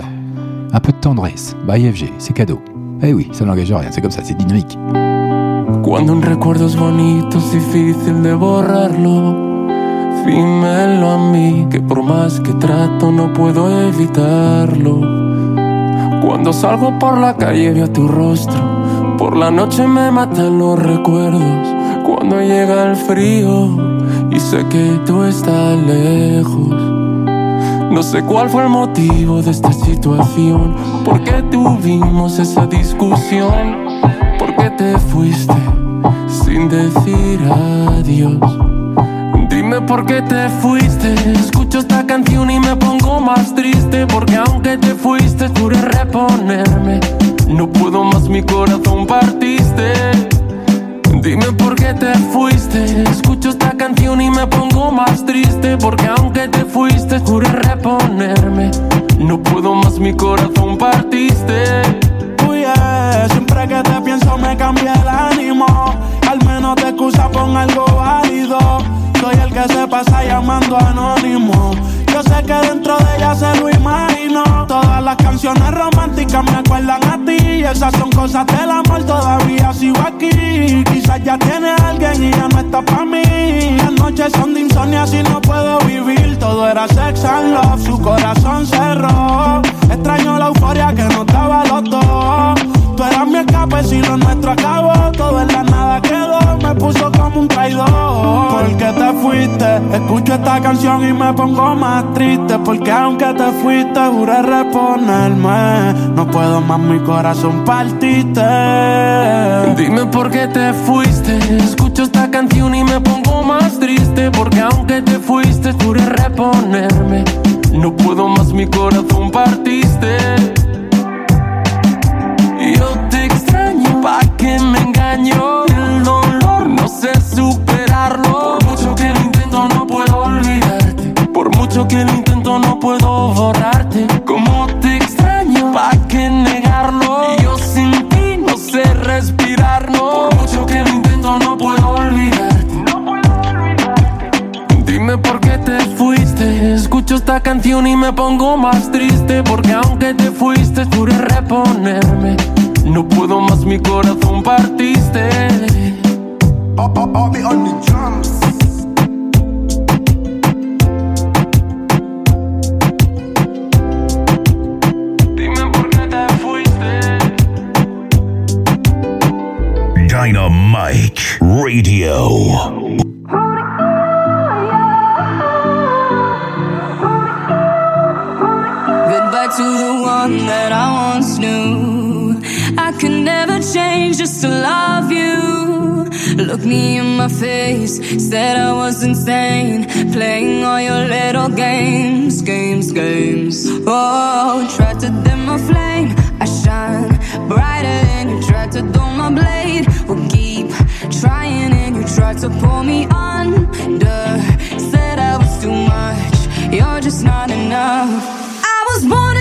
un peu de tendresse. By FG, c'est cadeau. Eh oui, ça n'engage rien, c'est comme ça, c'est dynamique. Cuando un recuerdo bonito es difícil de borrarlo. A que por más que trato no puedo evitarlo. Cuando salgo por la calle veo tu rostro, por la noche me matan los recuerdos. Cuando llega el frío y sé que tú estás lejos. No sé cuál fue el motivo de esta situación, por qué tuvimos esa discusión, por qué te fuiste sin decir adiós. Dime por qué te fuiste. Escucho esta canción y me pongo más triste. Porque aunque te fuiste, juré reponerme. No puedo más, mi corazón partiste. Dime por qué te fuiste. Escucho esta canción y me pongo más triste. Porque aunque te fuiste, juré reponerme. No puedo más, mi corazón partiste. Uy, yeah, siempre que te pienso me cambia el ánimo. Al menos te excusa con algo válido. El que se pasa llamando anónimo. Yo sé que dentro de ella se lo imagino. Todas las canciones románticas me acuerdan a ti. Esas son cosas del amor, todavía sigo aquí. Quizás ya tiene alguien y ya no está para mí. Las noches son de insomnio, así no puedo vivir. Todo era sex and love, su corazón cerró. Extraño la euforia que nos daba los dos. Tú eras mi escape, si lo nuestro acabó. Todo en la nada quedó, me puso como un traidor. Porque te fuiste, escucho esta canción y me pongo más triste. Porque aunque te fuiste, juré reponerme. No puedo más, mi corazón partiste. Dime por qué te fuiste. Escucho esta canción y me pongo más triste. Porque aunque te fuiste, juré reponerme. No puedo más, mi corazón partiste. El dolor no sé superarlo. Por mucho que lo intento, no puedo olvidarte. Por mucho que lo intento, no puedo borrarte. Como te extraño, pa' que negarlo. Yo sin ti no sé respirar, no. Por mucho que lo intento, no puedo olvidarte. Dime por qué te fuiste. Escucho esta canción y me pongo más triste. Porque aunque te fuiste, juré reponerme. No puedo más, mi corazón partiste. Dime por qué te fuiste. Dynamite Radio. Goodbye to the one that I once knew. Could never change just to love you. Look me in my face, said I was insane. Playing all your little games, games, games. Oh, tried to dim my flame. I shine brighter than you tried to dull my blade. Will keep trying and you tried to pull me under. Said I was too much, you're just not enough. I was born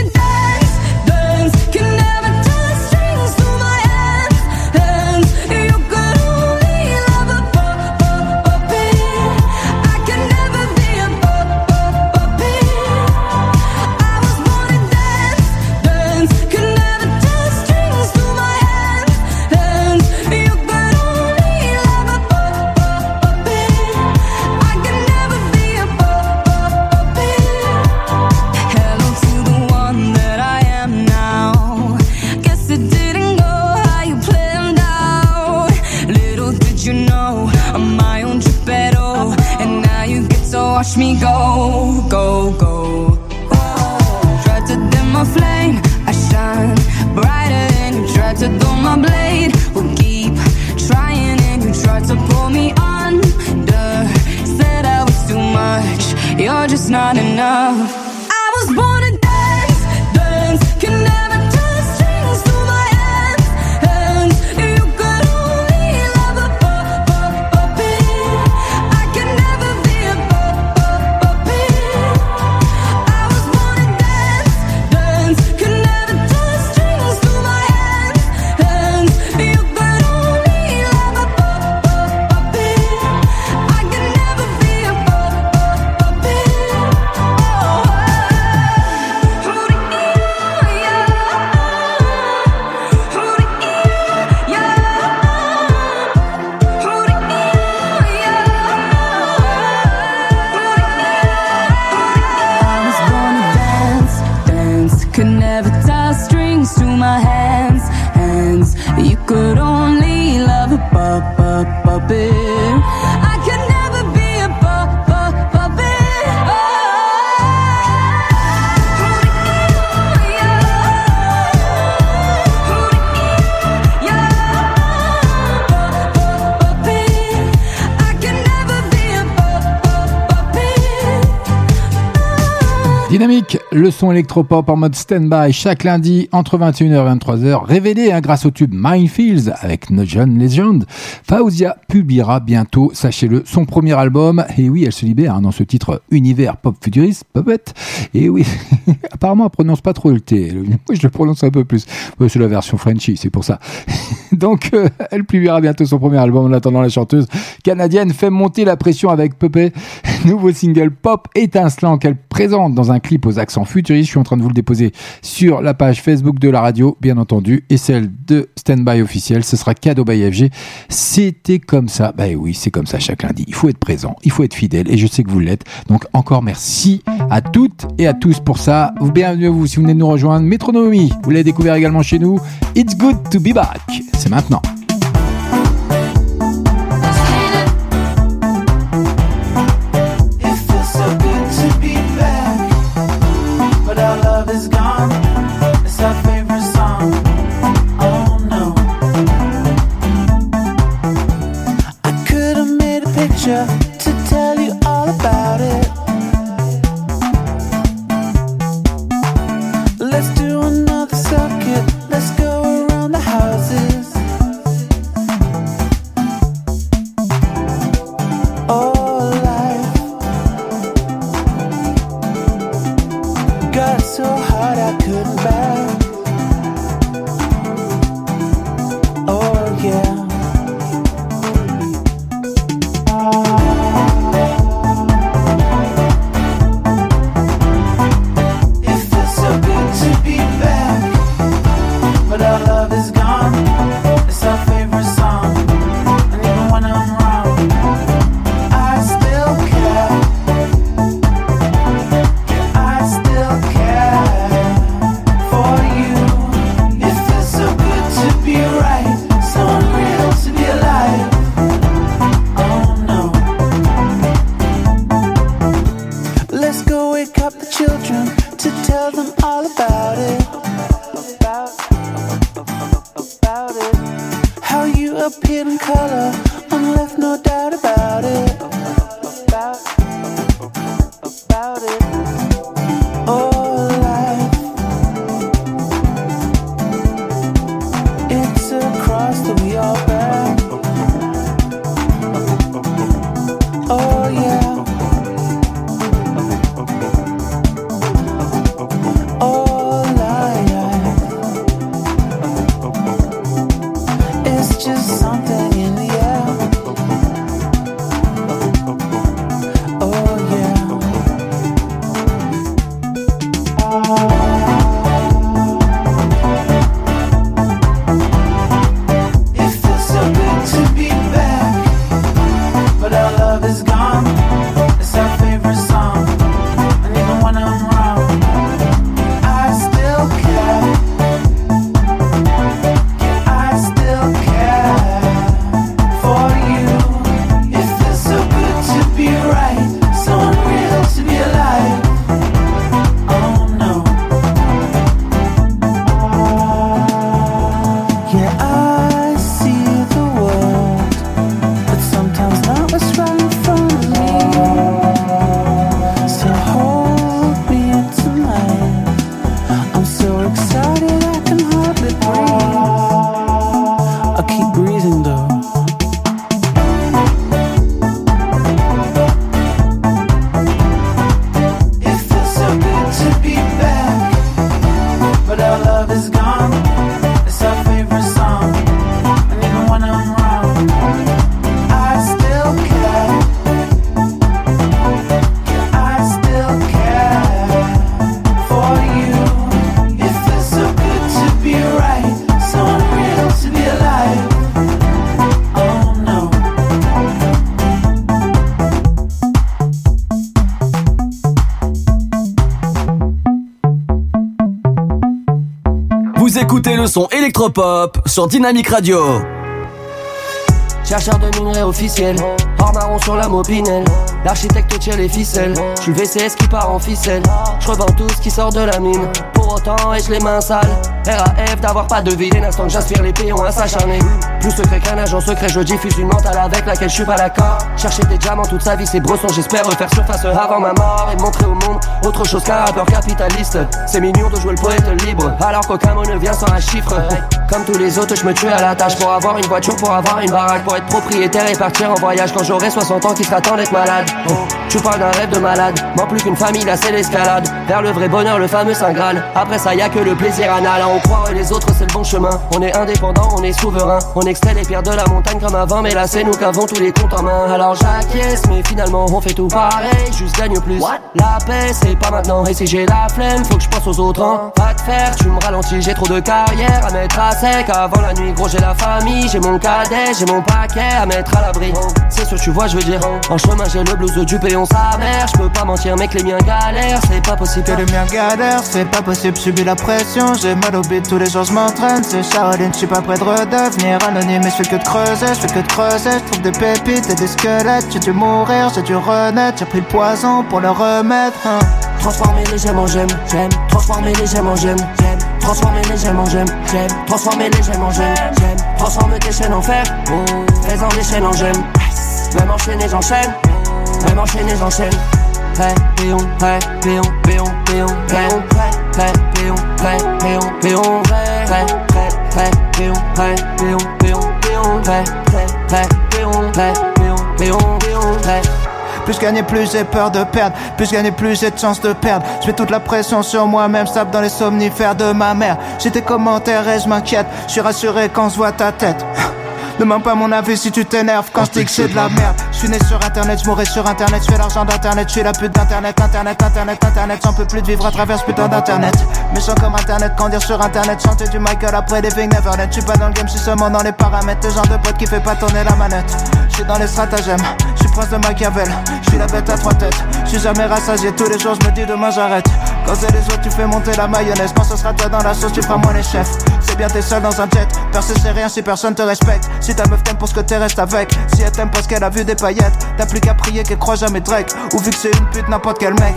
son électropop en mode stand-by chaque lundi entre 21h et 23h, révélé hein, grâce au tube Minefields avec No John Legend. Fauzia publiera bientôt, sachez-le, son premier album. Et oui, elle se libère hein, dans ce titre univers pop futuriste, puppet. Et oui, apparemment, elle prononce pas trop le T. Moi, je le prononce un peu plus. C'est la version Frenchy, c'est pour ça. Donc, euh, elle publiera bientôt son premier album. En attendant, la chanteuse canadienne fait monter la pression avec Puppet. Nouveau single pop étincelant qu'elle présente dans un clip aux accents futuristes. Je suis en train de vous le déposer sur la page Facebook de la radio, bien entendu, et celle de Standby officiel. Ce sera cadeau by FG. C'était comme ça. Bah oui, c'est comme ça chaque lundi. Il faut être présent, il faut être fidèle, et je sais que vous l'êtes. Donc, encore merci à toutes et à tous pour ça. Bienvenue à vous si vous venez de nous rejoindre. Métronomie, vous l'avez découvert également chez nous. It's good to be back. C'est maintenant. Électropop sur Dynamique Radio. Chercheur de minerais officiel, hors marron sur la mopinelle. L'architecte tire les ficelles, je suis VCS qui part en ficelle. Je revends tout ce qui sort de la mine. Pour autant ai-je les mains sales. RAF d'avoir pas deviné l'instant que j'aspire les péons à s'acharner. Plus secret qu'un agent secret je diffuse une mentale avec laquelle je suis pas d'accord. Chercher des diamants toute sa vie c'est bresson j'espère refaire surface avant ma mort Et montrer au monde autre chose qu'un rappeur capitaliste. C'est mignon de jouer le poète libre alors qu'aucun mot ne vient sans un chiffre Comme tous les autres je me tue à la tâche. Pour avoir une voiture pour avoir une baraque Pour être propriétaire et partir en voyage. Quand j'aurai 60 ans qui temps d'être malade? Oh, Tu parles d'un rêve de malade. Moins plus qu'une famille là c'est l'escalade. Vers le vrai bonheur le fameux Saint Graal. Après ça y a que le plaisir anal. On croit et les autres c'est le bon chemin. On est indépendant, on est souverain. On extrait les pierres de la montagne comme avant Mais là c'est nous qu'avons tous les comptes en main. Alors j'acquiesce mais finalement on fait tout pareil. Juste gagne plus. La paix c'est pas maintenant. Et si j'ai la flemme faut que je pense aux autres hein. Pas de faire tu me ralentis. J'ai trop de carrière à mettre à sec Avant la nuit gros j'ai la famille J'ai mon cadet, j'ai mon paquet à mettre à l'abri C'est sûr tu vois je veux dire En chemin j'ai le blues du péon sa mère Je peux pas mentir mec les miens galèrent C'est pas possible Que les miens galèrent, c'est pas possible, subis la pression. J'ai mal au bide, tous les jours je m'entraîne. C'est Charline, je suis pas prêt de redevenir anonyme. Et je fais que de creuser, je fais que de creuser. Je trouve des pépites et des squelettes. J'ai dû mourir, j'ai dû renaître. J'ai pris le poison pour le remettre. hein. Transformer en gemmes, j'aime. Transformer en gemmes, j'aime. Transformer les gemmes en gemmes, j'aime. Transformer les gemmes en gemmes, j'aime. Transformer tes chaînes en fer. Fais-en des chaînes en gemmes. Même enchaîner, j'enchaîne. Même enchaîner, j'enchaîne. Prêt, péon, prêt, péon, péon, péon, prêt, prêt, prêt, péon, prêt, péon, péon, prêt, prêt, prêt, péon, prêt, péon, péon, péon, prêt, prêt, prêt, péon, prêt, péon, péon, péon, prêt. Plus gagner, plus j'ai peur de perdre. Plus gagner, plus j'ai de chance de perdre. Je mets toute la pression sur moi-même, sable dans les somnifères de ma mère. J'ai tes commentaires et je m'inquiète. Je suis rassuré quand je vois ta tête. Demande pas mon avis si tu t'énerves quand je dis que c'est de la merde. Je suis né sur internet, je mourrai sur internet, je fais l'argent d'internet, je suis la pute d'internet, internet, internet, internet, j'en peux plus de vivre à travers ce putain d'internet. Méchant comme internet, quand dire sur internet, chanter du Michael après Living Neverland. Je suis pas dans le game, je suis seulement dans les paramètres. Le genre de pote qui fait pas tourner la manette. Je suis dans les stratagèmes, je suis prince de Machiavel, je suis la bête à trois têtes. Je suis jamais rassasié, tous les jours je me dis demain j'arrête. Quand c'est les autres, tu fais monter la mayonnaise. Quand ce sera toi dans la sauce, tu feras moins les chefs. C'est bien, t'es seul dans un jet. Percer, c'est rien si personne te respecte. Si ta meuf t'aime pour ce que t'es, reste avec. Si elle t'aime parce qu'elle a vu des paillettes, t'as plus qu'à prier qu'elle croit jamais Drake. Ou vu que c'est une pute, n'importe quel mec.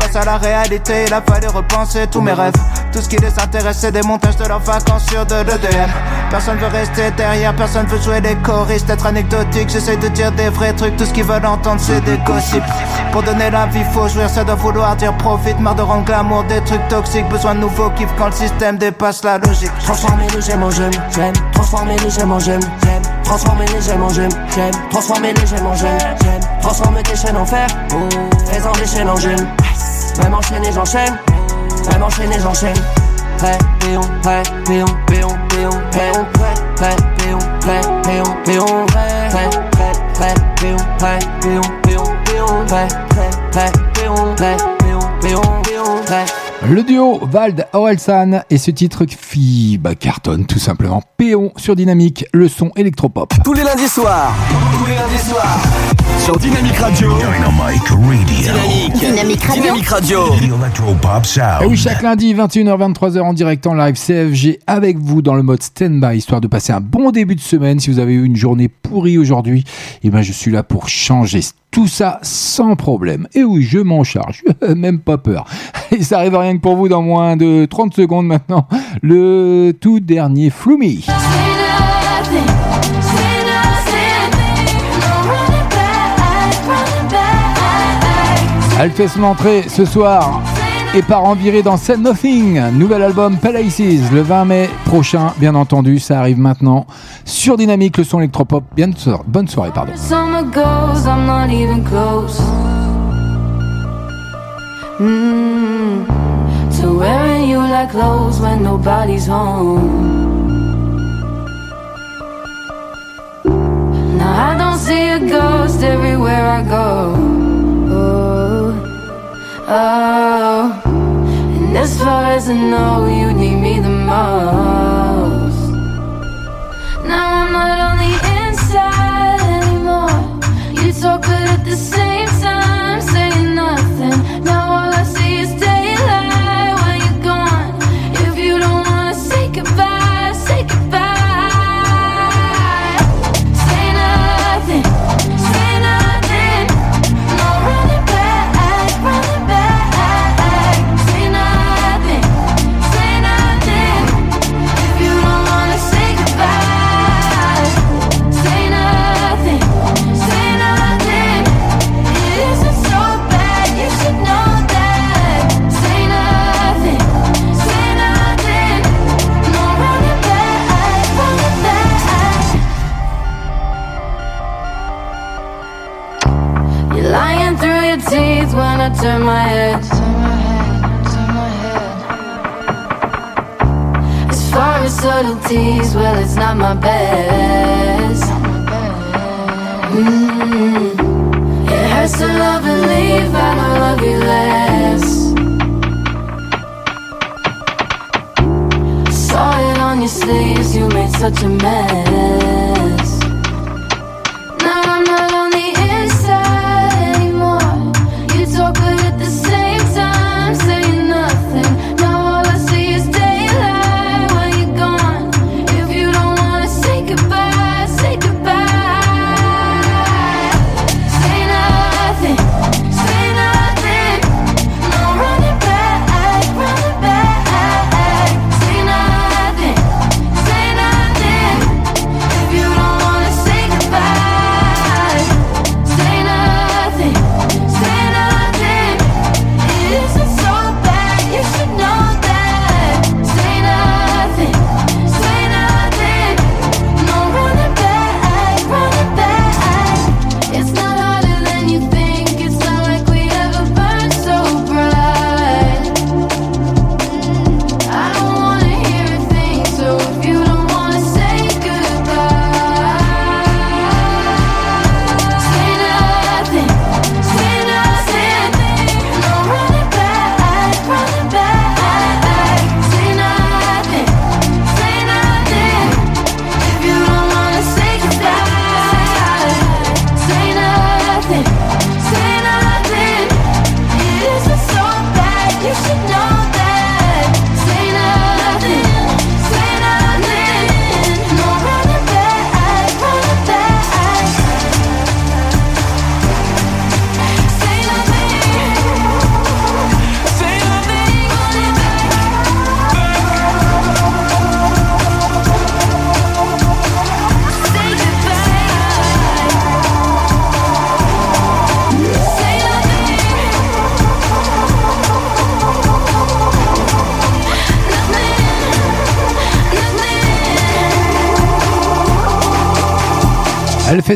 Face à la réalité, il a fallu repenser tous mes rêves. Tout ce qui les intéresse, c'est des montages de leurs vacances sur de l'EDM. Personne veut rester derrière, personne veut jouer les choristes, être anecdotique. J'essaie de dire des vrais trucs, tout ce qu'ils veulent entendre, c'est des gossips. Pour donner la vie, faut jouir, ça doit vouloir dire profite. Marre de rendre glamour des trucs toxiques, besoin de nouveaux kiffs quand le système dépasse la logique. Transformer les gemmes en gemmes, j'aime. Transformer les gemmes en gemmes, j'aime. Transformer les gemmes en gemmes, j'aime. Transformer les gemmes en gemmes, j'aime. Transformer tes chaînes en fer, oh. Fais-en des chaînes en gemmes. Même enchaîner, j'enchaîne. Même enchaîner, j'enchaîne. Prêt, péon, prêt, péon, péon, péon, péon, prêt, prêt, péon, prêt, péon, péon, prêt, prêt, prêt, prêt, péon, prêt, péon, péon, péon, prêt, prêt. Le duo Vald Orelsan et ce titre qui bah, cartonne tout simplement. Péon sur Dynamique, le son électropop. Tous les lundis soirs. Tous les lundis soirs. Sur Dynamique Radio. Dynamic Radio. Dynamique. Dynamique Radio. Dynamique Electropop Sound. Et oui, chaque lundi, 21h, 23h en direct en live CFG avec vous dans le mode stand-by, histoire de passer un bon début de semaine. Si vous avez eu une journée pourrie aujourd'hui, eh ben, je suis là pour changer tout ça sans problème. Et oui, je m'en charge, même pas peur. Et ça arrive rien que pour vous dans moins de 30 secondes maintenant. Le tout dernier Flumi. Elle fait son entrée ce soir et part en dans Said Nothing. Nouvel album Palaces le 20 mai prochain, bien entendu. Ça arrive maintenant sur Dynamique, le son électropop. Bien bonne soirée, pardon. I don't see a ghost everywhere I go. Oh. And as far as I know, you need me the most. Now I'm not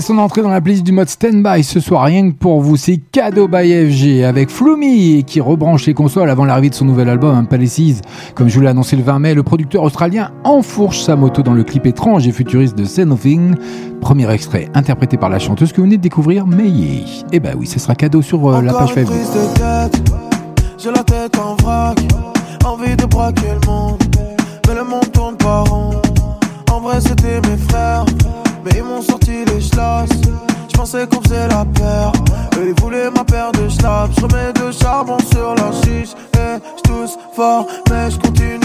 son entrée dans la playlist du mode standby ce soir, rien que pour vous, c'est Cadeau by FG avec Flumi qui rebranche les consoles avant l'arrivée de son nouvel album, hein, Palaces. Comme je vous l'ai annoncé le 20 mai, le producteur australien enfourche sa moto dans le clip étrange et futuriste de Say Nothing. Premier extrait interprété par la chanteuse que vous venez de découvrir, Mei. Eh ben oui, ce sera cadeau sur euh, la page Facebook. la peur. Eux, ils voulaient ma paire de snaps. Je remets deux charbons sur la chiche. Eh, Et j'tousse fort, mais j'continue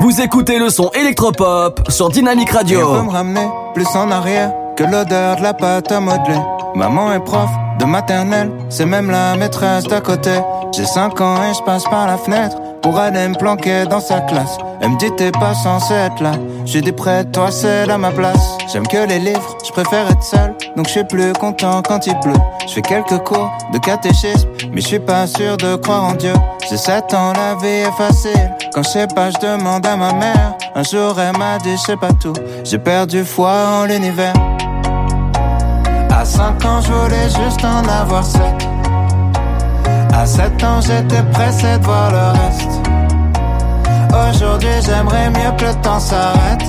Vous écoutez le son électropop sur Dynamique Rien peut Radio. me ramener plus en arrière que l'odeur de la pâte à modeler. Maman est prof de maternelle, c'est même la maîtresse d'à côté. J'ai 5 ans et je passe par la fenêtre pour aller me planquer dans sa classe. Elle me dit t'es pas censé être là. J'ai dit près de toi c'est là ma place. J'aime que les livres, je préfère être seul, donc je suis plus content quand il pleut. Je fais quelques cours de catéchisme, mais je suis pas sûr de croire en Dieu. J'ai 7 ans, la vie est facile. Quand je sais pas, je demande à ma mère. Un jour elle m'a dit je sais pas tout. J'ai perdu foi en l'univers. À 5 ans, je voulais juste en avoir 7. À 7 ans, j'étais pressé de voir le reste. Aujourd'hui, j'aimerais mieux que le temps s'arrête.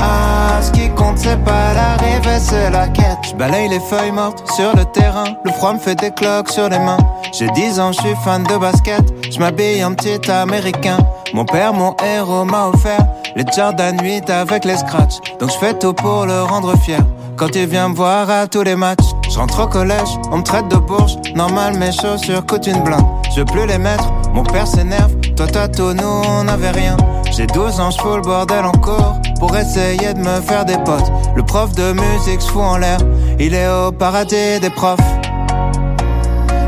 Ah, ce qui compte, c'est pas l'arrivée, c'est la quête. Je balaye les feuilles mortes sur le terrain. Le froid me fait des cloques sur les mains. J'ai 10 ans, je suis fan de basket. Je m'habille en petit américain. Mon père, mon héros, m'a offert les Jordan 8 avec les scratchs. Donc je fais tout pour le rendre fier. Quand il vient me voir à tous les matchs, je au collège, on me traite de bourge. Normal, mes chaussures coûtent une blinde. Je veux plus les mettre, mon père s'énerve. Toi, t'as tout, nous, on n'avait rien. J'ai 12 ans, je fous le bordel en cours pour essayer de me faire des potes. Le prof de musique se fout en l'air, il est au paradis des profs.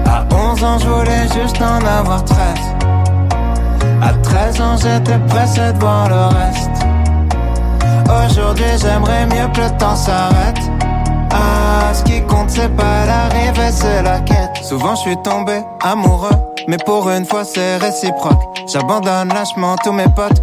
À 11 ans, je voulais juste en avoir 13. À 13 ans, j'étais pressé de voir le reste. Aujourd'hui, j'aimerais mieux que le temps s'arrête. Ah, ce qui compte, c'est pas l'arrivée, c'est la quête. Souvent, je suis tombé amoureux, mais pour une fois, c'est réciproque. J'abandonne lâchement tous mes potes.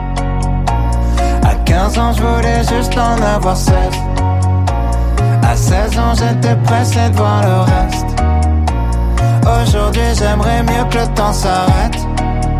À 15 ans, je voulais juste en avoir 16. À 16 ans, j'étais pressé de voir le reste. Aujourd'hui, j'aimerais mieux que le temps s'arrête.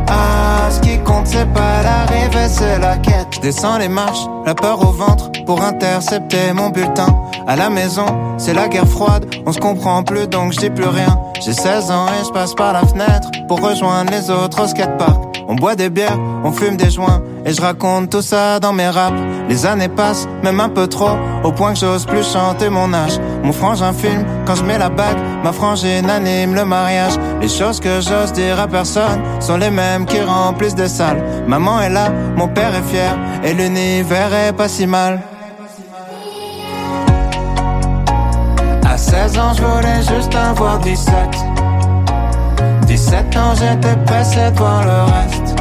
Ah, ce qui compte, c'est pas l'arrivée, c'est la quête. Descends les marches, la peur au ventre, pour intercepter mon bulletin. À la maison, c'est la guerre froide, on se comprend plus donc je dis plus rien. J'ai 16 ans et je passe par la fenêtre pour rejoindre les autres au skatepark. On boit des bières, on fume des joints et je raconte tout ça dans mes raps. Les années passent, même un peu trop, au point que j'ose plus chanter mon âge. Mon frangin filme quand je mets la bague, ma frangine anime le mariage. Les choses que j'ose dire à personne sont les mêmes qui remplissent des salles. Maman est là, mon père est fier et l'univers est pas si mal. À 16 ans, je voulais juste avoir 17. 17 ans, j'étais pressé de voir le reste.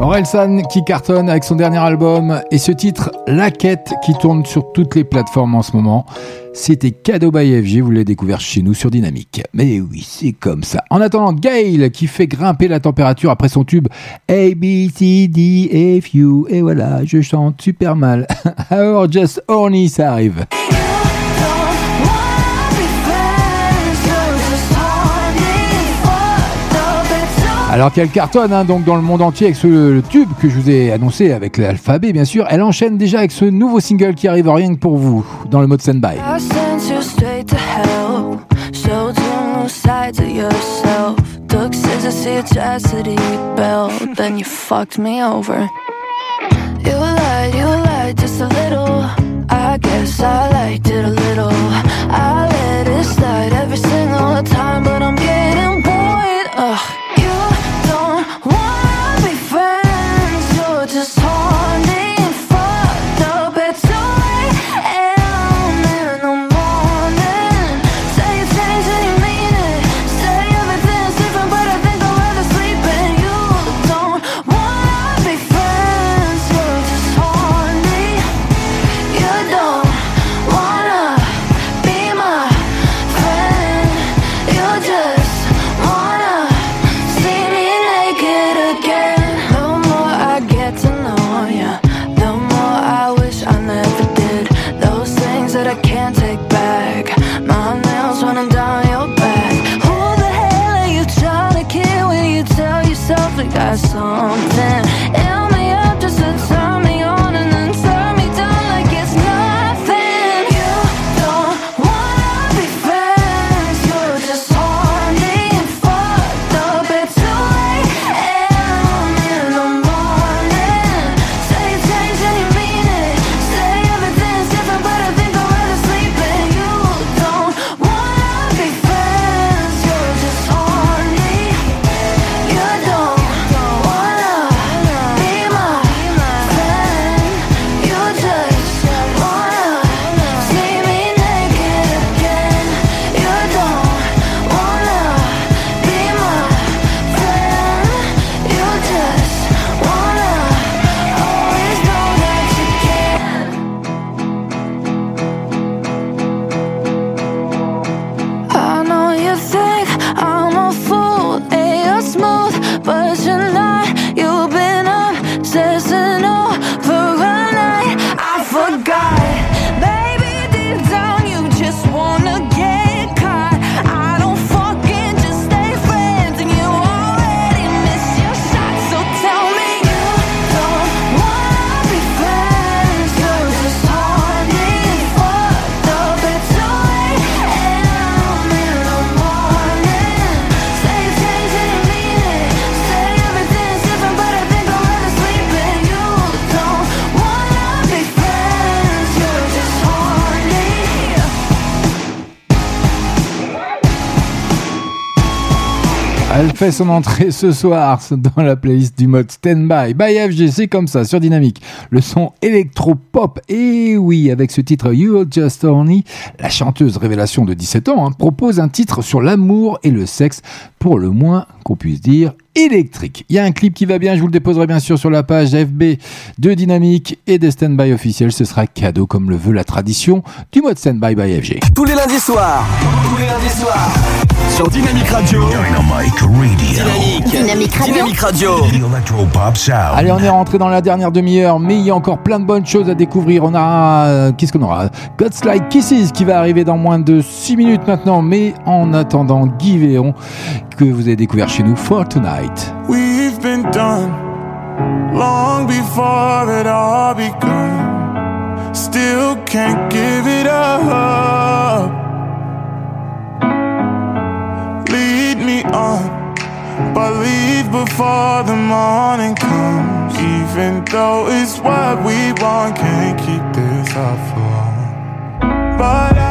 Orelsan qui cartonne avec son dernier album et ce titre La Quête qui tourne sur toutes les plateformes en ce moment. C'était Cadeau by FG, vous l'avez découvert chez nous sur Dynamique. Mais oui, c'est comme ça. En attendant, Gail qui fait grimper la température après son tube A, B, C, D, F, U. Et voilà, je chante super mal. Alors, Just Horny, ça arrive. Alors qu'elle cartonne hein, donc dans le monde entier avec ce tube que je vous ai annoncé avec l'alphabet bien sûr, elle enchaîne déjà avec ce nouveau single qui arrive rien que pour vous dans le mode standby. I every single time, but I'm getting bored. Fait son entrée ce soir dans la playlist du mode Standby by FG, c'est comme ça sur Dynamique. Le son électro-pop, et oui, avec ce titre You're Just Horny, la chanteuse révélation de 17 ans hein, propose un titre sur l'amour et le sexe, pour le moins qu'on puisse dire électrique. Il y a un clip qui va bien, je vous le déposerai bien sûr sur la page FB de Dynamique et des Standby officiels. Ce sera cadeau comme le veut la tradition du mode Standby by FG. Tous les lundis soirs. Tous les lundis soirs. Sur Dynamique Radio. Dynamic Radio. Dynamique. Dynamique Radio. Dynamique Radio. The Electropop Sound. Allez, on est rentré dans la dernière demi-heure, mais il y a encore plein de bonnes choses à découvrir. On a, euh, qu'est-ce qu'on aura? God's Like Kisses qui va arriver dans moins de 6 minutes maintenant, mais en attendant, Guy Véron, que vous avez découvert chez nous, For Tonight. We've been done long before it all begun. Still can't give it up. Lead me on, but leave before the morning comes. Even though it's what we want, can't keep this up for long. But I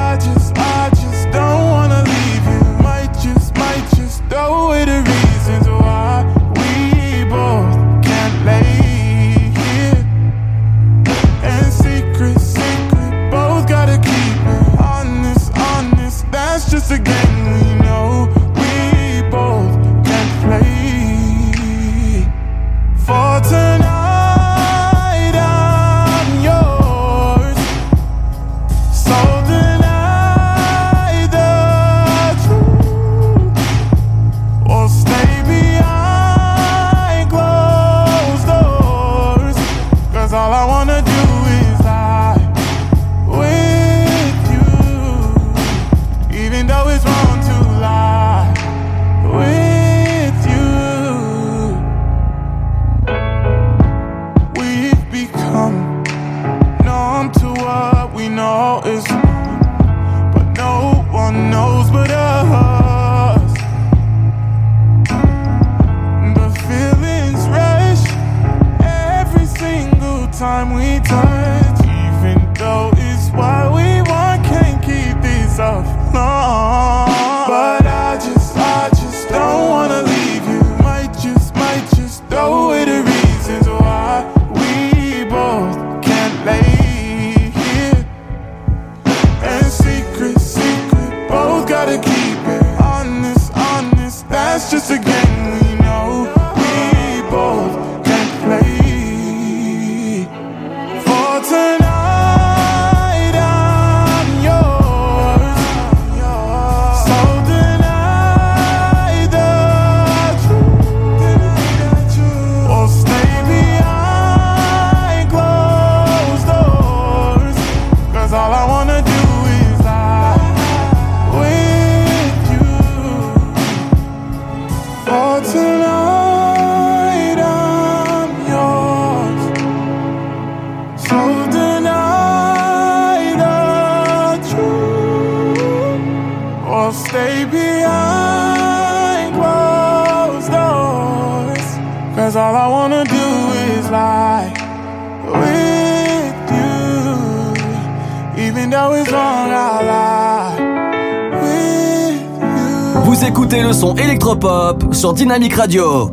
sur Dynamique Radio.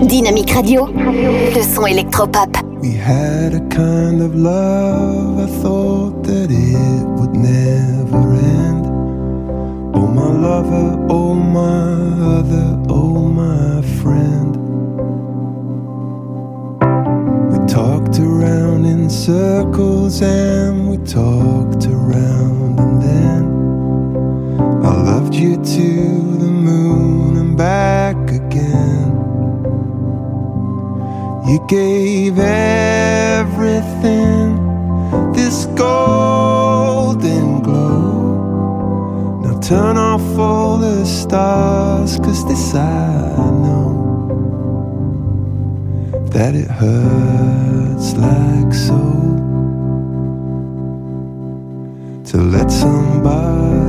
Dynamique Radio, le son électropop. We had a kind of love, I thought that it would never end. Oh my lover, oh my other, oh my friend. circles and we talked around and then I loved you to the moon and back again. You gave everything this golden glow. Now turn off all the stars cause this I know that it hurts like so to let somebody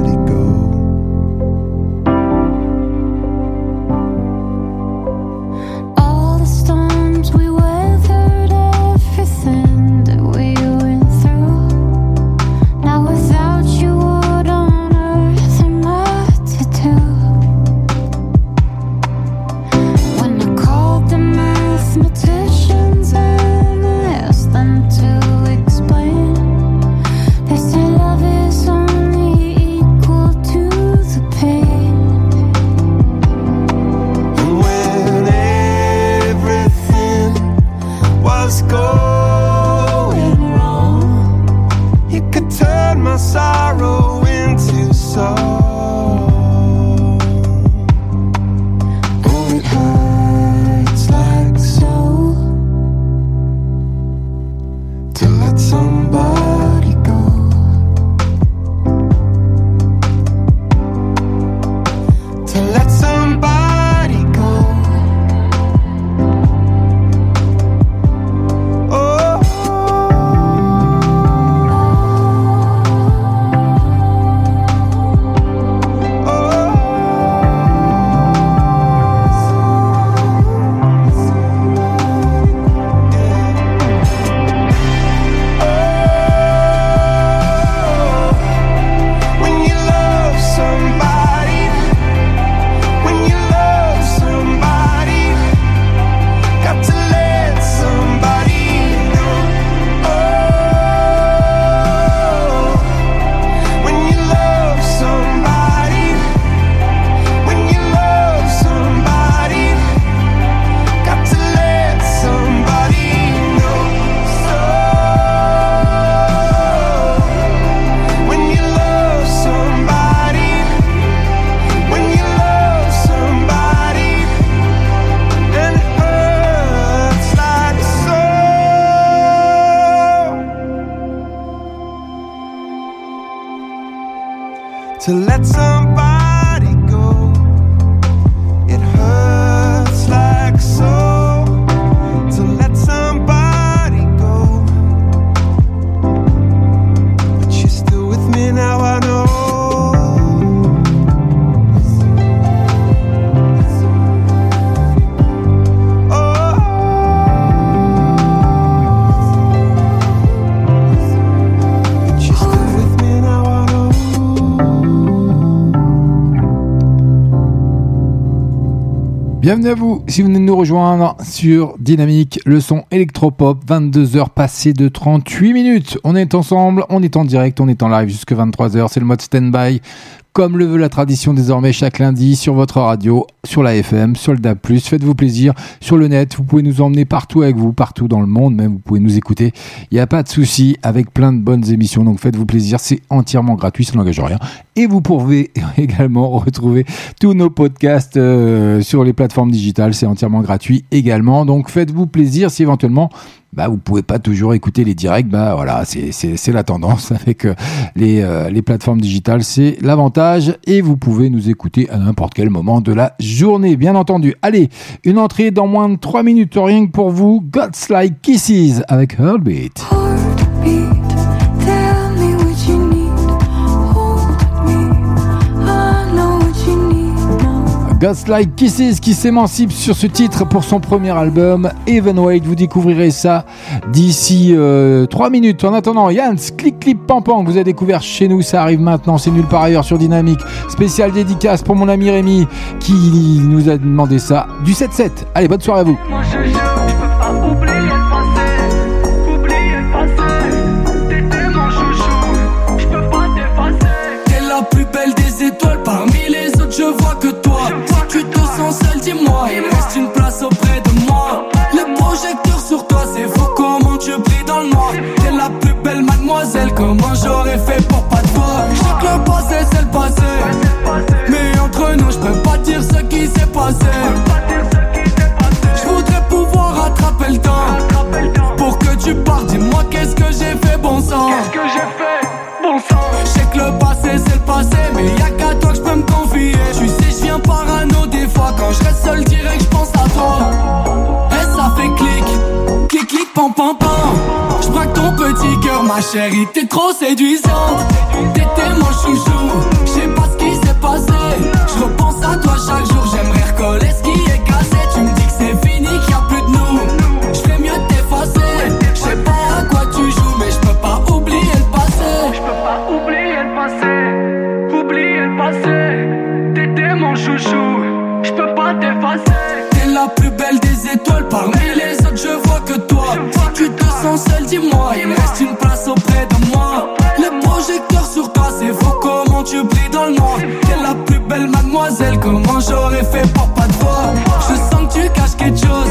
Bienvenue à vous si vous venez de nous rejoindre sur Dynamique, le son électropop, 22h passées de 38 minutes. On est ensemble, on est en direct, on est en live jusque 23h, c'est le mode stand-by. Comme le veut la tradition désormais chaque lundi sur votre radio, sur la FM, sur le DAB+, faites-vous plaisir, sur le net, vous pouvez nous emmener partout avec vous, partout dans le monde, même. Vous pouvez nous écouter, il n'y a pas de souci, avec plein de bonnes émissions, donc faites-vous plaisir, c'est entièrement gratuit, ça n'engage rien. Et vous pouvez également retrouver tous nos podcasts euh, sur les plateformes digitales, c'est entièrement gratuit également, donc faites-vous plaisir si éventuellement bah vous pouvez pas toujours écouter les directs. Bah voilà c'est la tendance avec euh, les euh, les plateformes digitales. C'est l'avantage et vous pouvez nous écouter à n'importe quel moment de la journée. Bien entendu. Allez une entrée dans moins de 3 minutes. Rien que pour vous. God's Like Kisses avec Heartbeat God's Like Kisses qui s'émancipe sur ce titre pour son premier album Even Wait. Vous découvrirez ça d'ici 3 minutes. En attendant, Yann, clic clip pampan que vous avez découvert chez nous, ça arrive maintenant, c'est nulle part ailleurs sur Dynamique. Spécial dédicace pour mon ami Rémi qui nous a demandé ça du 7-7. Allez, bonne soirée à vous. Seul, dis-moi, il reste une place auprès de moi. Le projecteur sur toi, c'est fou comment tu brilles dans le noir. T'es la plus belle mademoiselle, comment j'aurais fait pour pas te voir. Je sais que le passé, c'est le passé. Mais entre nous, je peux pas dire ce qui s'est passé. Je voudrais pouvoir rattraper le temps. Pour que tu partes, dis-moi qu'est-ce que j'ai fait, bon sang. Qu'est-ce que j'ai fait Bon sang? Je sais que le passé c'est le passé Mais y'a qu'à toi que je peux me confier Je reste seul direct je pense à toi. Et ça fait clic Clic clic pam pam pam. Je ton petit cœur ma chérie T'es trop séduisante. T'étais mon chouchou Je sais pas ce qui s'est passé. Je repense à toi chaque jour parmi les autres, je vois que toi. Si tu te sens seul, dis-moi, il reste une place auprès de moi. Le projecteur sur toi, c'est fou comment tu brilles dans le noir. T'es la plus belle mademoiselle, comment j'aurais fait pour pas te voir. Je sens que tu caches quelque chose,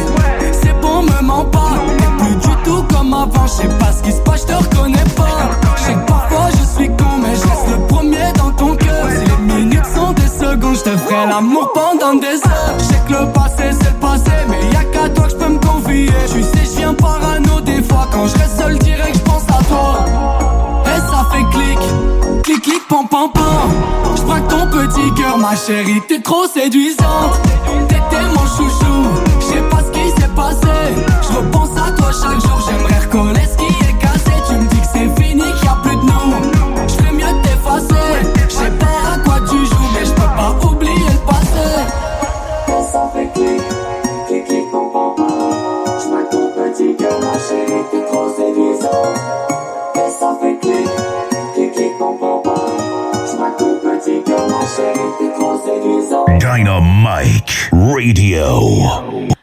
c'est bon, me mens pas. T'es plus du tout comme avant, je sais pas ce qui se passe, je te reconnais pas. Je sais que parfois je suis con, mais je reste le premier dans ton cœur. Si les minutes sont des secondes, je te ferai l'amour pendant des heures. Je sais que le passé c'est le passé, mais toi que je peux me confier. Tu sais, je viens parano des fois, quand je reste seul direct, je pense à toi. Et ça fait clic, clic clic pam pam pam. Je braque ton petit cœur, ma chérie, t'es trop séduisante. T'étais mon chouchou, je sais pas ce qui s'est passé. Je repense à toi chaque jour, j'aimerais recoller Dynamite Radio.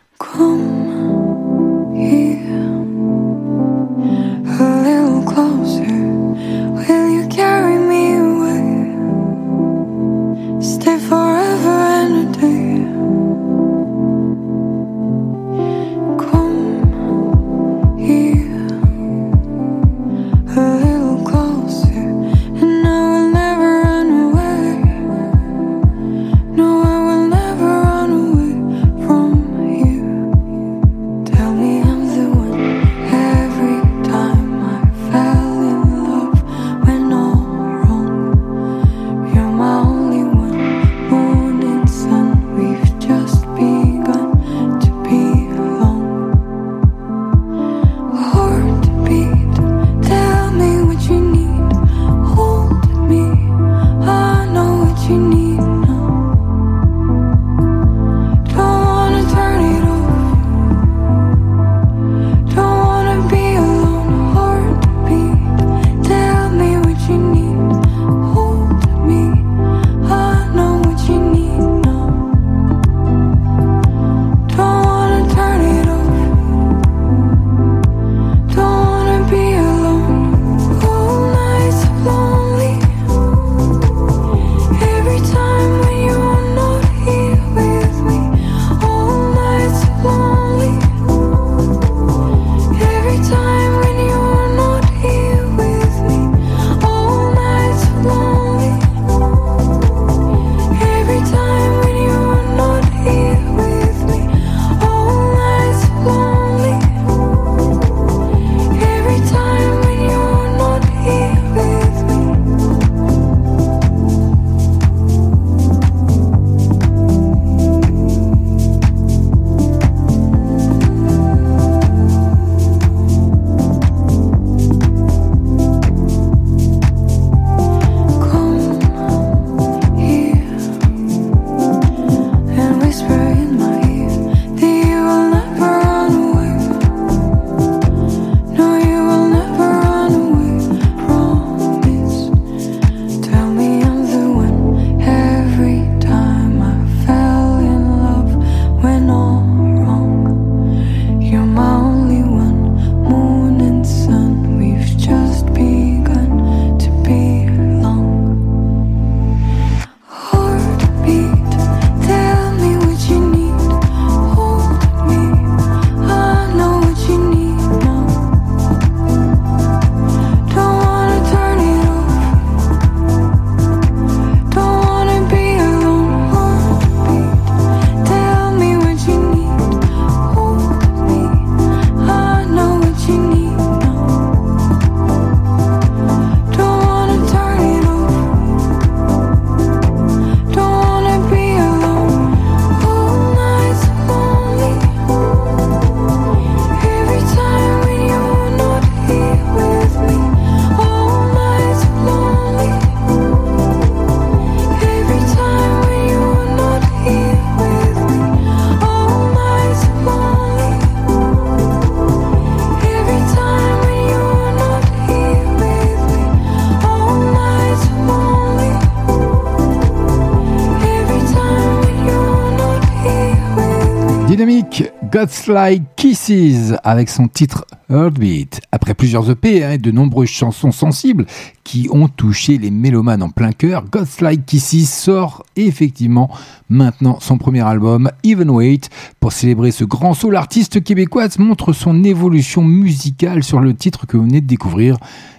God's Like Kisses avec son titre Heartbeat. Après plusieurs EP hein, et de nombreuses chansons sensibles qui ont touché les mélomanes en plein cœur, God's Like Kisses sort effectivement maintenant son premier album Even Wait. Pour célébrer ce grand saut, l'artiste québécoise montre son évolution musicale sur le titre que vous venez de découvrir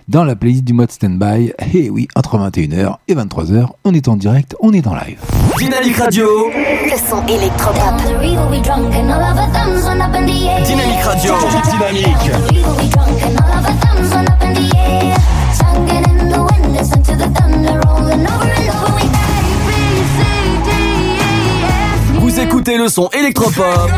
dans la playlist du mode Standby. Et oui, entre 21h et 23h, on est en direct, on est en live. Dynamique Radio. Le son électropop. Dynamique Radio. Dynamique. Vous écoutez le son électropop.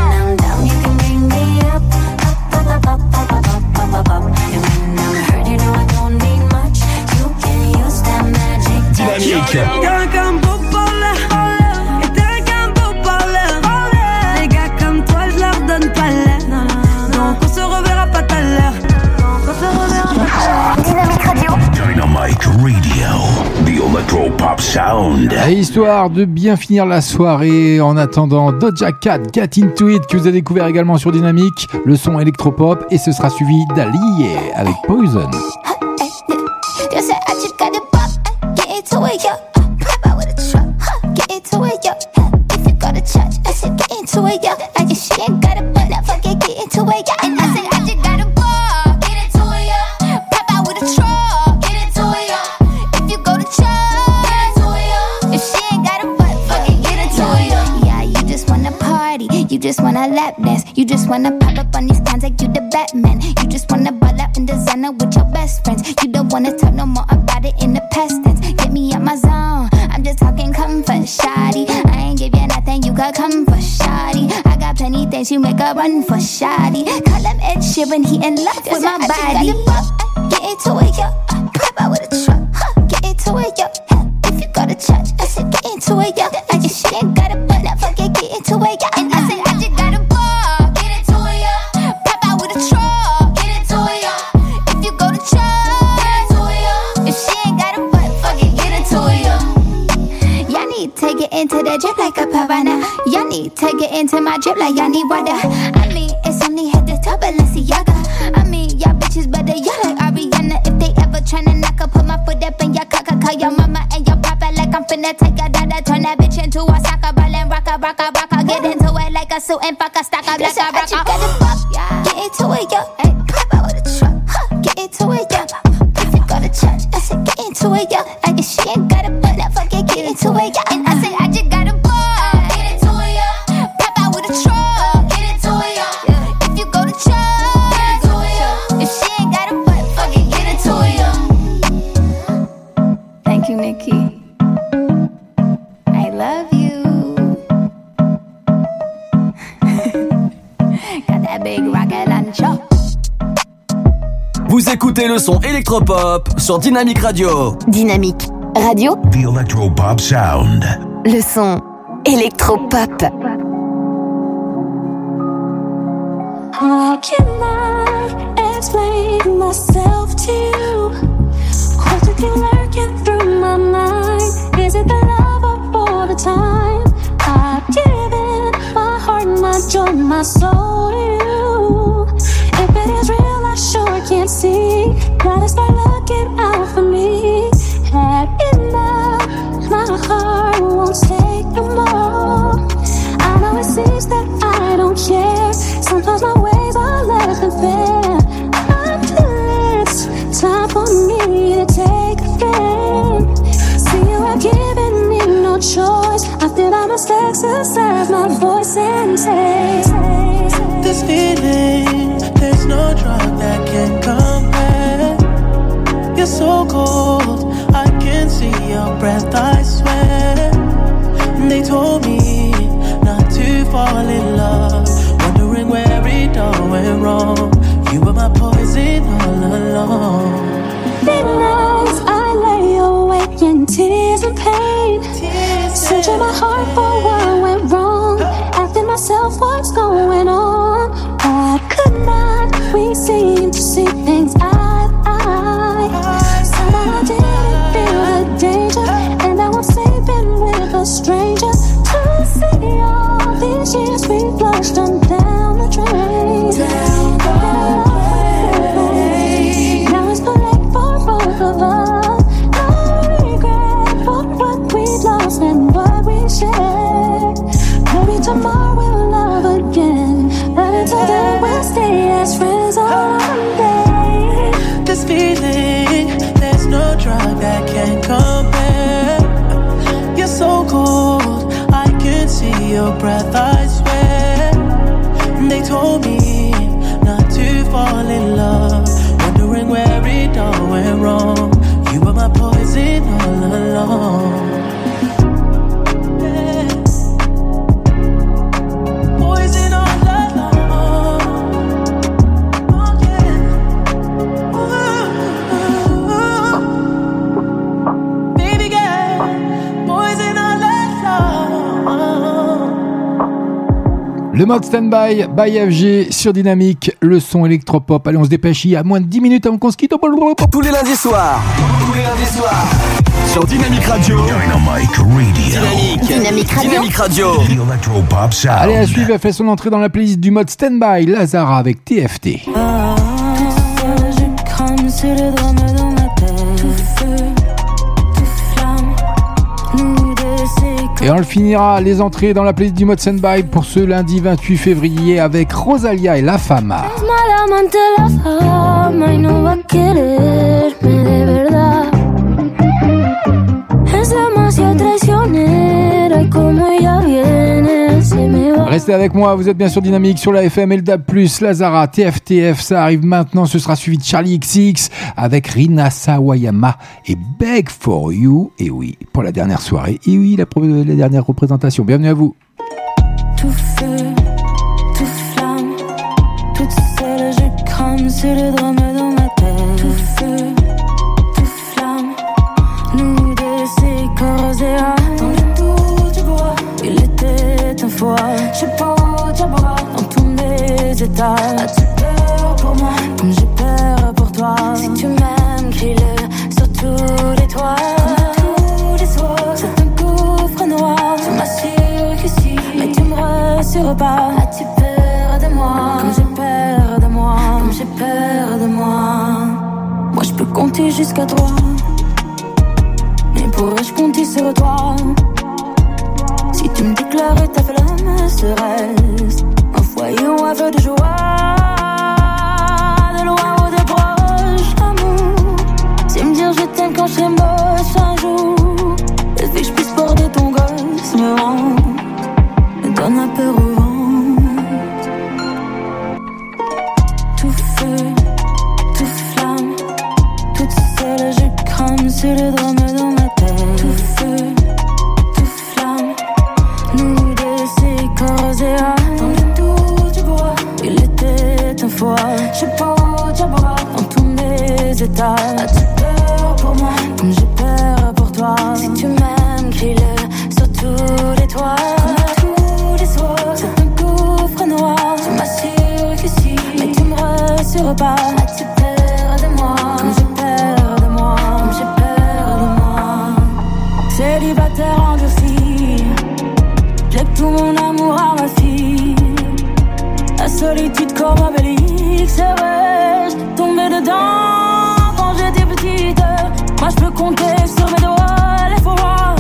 Parler. Les gars comme toi, je leur donne pas l'air. Donc on se reverra pas tout à l'heure. On se reverra pas. Dynamique Radio. Dynamite Radio. The Electro Pop Sound. Et histoire de bien finir la soirée, en attendant Doja Cat, Get Into It, que vous avez découvert également sur Dynamique, le son électropop, et ce sera suivi d'Ali avec Poison. You just wanna party, you just wanna lap dance, you just wanna pop up on these cons like you the Batman. You just wanna ball up in designer with your best friends. You don't wanna talk no more about it in the past tense. Get me out my zone. I'm just talking comfort, shoddy. I ain't give you nothing, you could come things you make a run for shoddy. Call him Ed Sheeran, he in love with my body. Get into it, yo. Pop out with a truck, huh? Get into it, yo. If you go to church, I said get into it, yo. If she ain't got a butt, I forget get into it, yo. Into the drip like a piranha. Y'all need to get into my drip like y'all need water. I mean, it's only head to toe, Balenciaga. I mean, y'all bitches better, y'all like Ariana. If they ever tryna knock, I put my foot up in your caca. Call your mama and your papa like I'm finna take a dada. Turn that bitch into a soccer ball and rock a, rock a, rock a. Get into it like a suit and fuck a stock up like a rock a. Get into it, yo. Hey, pop out with a truck. Huh. Get into it, yo. If you go to church, I said get into it, yo. Like if she ain't got a butt, I fucking get into it, yo. And I said Vous écoutez le son électropop sur Dynamique Radio. Dynamique Radio. The Electro Pop Sound. Le son électropop. How can I explain myself to you? Questions keep lurking through my mind? Is it the love or for the time? I've given my heart, my joy, my soul see. Gotta start looking out for me. Had enough, my heart won't take no more. I know it seems that I don't care. Sometimes my ways are less than fair. Until it's time for me to take a stand. See, you have given me no choice. I feel I must exercise my voice and say, This feeling, there's no drug so cold, I can see your breath, I swear. They told me not to fall in love, wondering where it all went wrong. You were my poison all along. Midnights, I lay awake in tears and pain. Searching my heart for what Le mode standby by FG sur Dynamique, le son électropop. Allez, on se dépêche, il y a moins de 10 minutes avant qu'on se quitte. Tous les lundis soirs. Tous les lundis soirs. Sur Dynamique Radio. Dynamic Radio. Dynamique. Dynamique Radio. Dynamique Radio. The Electropop Sound. Allez, à suivre, elle fait son entrée dans la playlist du mode standby, Lazara avec TFT. Je crame Et on le finira les entrées dans la playlist du mode standby pour ce lundi 28 février avec Rosalia et La Fama. Restez avec moi, vous êtes bien sûr dynamique sur la FM, LDAB+, Lazara, TFTF, ça arrive maintenant, ce sera suivi de Charlie XX avec Rina Sawayama et Beg for You, et oui, pour la dernière soirée, et oui, la, dernière représentation, bienvenue à vous. Je sais pas où tu bois. Dans tous mes états. As-tu peur pour moi? Comme j'ai peur pour toi. Si tu m'aimes, crie-le sur tous les toits. Comme tous les soirs, c'est un gouffre noir. Tu m'assures que si, mais tu me rassures pas. As-tu peur de moi? Comme j'ai peur de moi. Comme j'ai peur de moi. Moi, je peux compter jusqu'à trois. Mais pourrais-je compter sur toi? Tu me déclarais ta flamme, serait-ce un foyer ou un de joie? De loin ou de proche, amour. C'est me dire je t'aime quand je moche un jour. Le fait que je puisse porter ton gosse me hante, me donne un peu au. Tout feu, tout flamme, toute seule je crame sur le drame Je sais pas où dans tous mes états. As-tu peur pour moi, comme j'ai peur pour toi? Si tu m'aimes, crie-le sur tous les toits. Tous les soirs, c'est un gouffre noir. Tu m'assures que si, mais tu me rassures pas. As-tu peur de moi, comme j'ai peur de moi, comme j'ai peur de moi? Célibataire endurci, j'ai tout mon amour à ma fille. La solitude comme obélix, serais-je tombée dedans quand j'étais petite? Moi je peux compter sur mes doigts les fois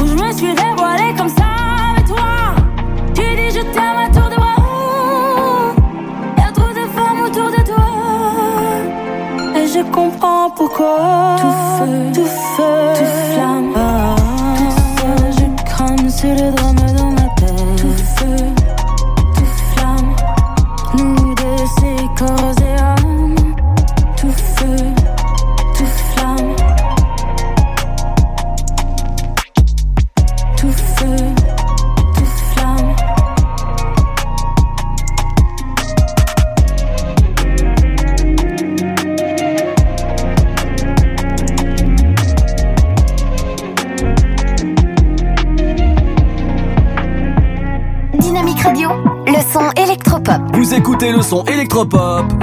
où je me suis dévoilée comme ça avec toi. Tu dis je t'aime à tour de bras. Y'a trop de femmes autour de toi. Et je comprends pourquoi. Tout feu, tout feu,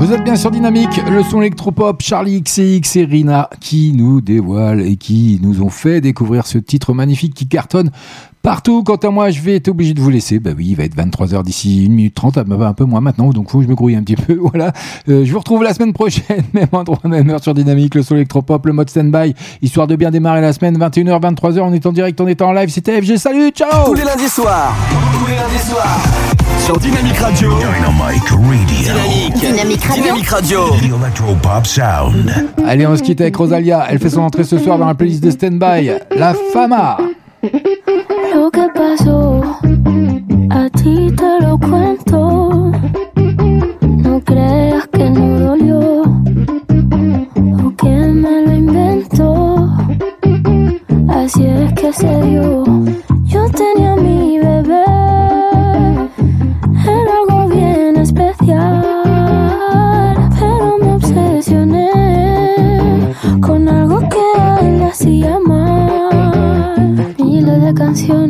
Vous êtes bien sur Dynamique, le son électropop, Charlie XCX et Rina qui nous dévoilent et qui nous ont fait découvrir ce titre magnifique qui cartonne partout. Quant à moi, je vais être obligé de vous laisser. Bah oui, il va être 23h d'ici 1 minute 30, ah, bah, un peu moins maintenant, donc faut que je me grouille un petit peu. Voilà. Euh, je vous retrouve la semaine prochaine, même endroit, même heure sur Dynamique, le son électropop, le mode stand-by, histoire de bien démarrer la semaine, 21h, 23h, on est en direct, on est en live, c'était FG, salut, ciao Tous les lundis soirs. Tous les lundis soirs. Sur Dynamique Radio. Dynamic Radio. Dynamique Radio. Dynamique Radio. The Electropop Sound. Allez, on se quitte avec Rosalia, elle fait son entrée ce soir dans la playlist de stand-by, La Fama. Lo que pasó, a ti te lo cuento. No creas que no dolió o que me lo inventó. Así es que se dio. Yo tenía mi bebé,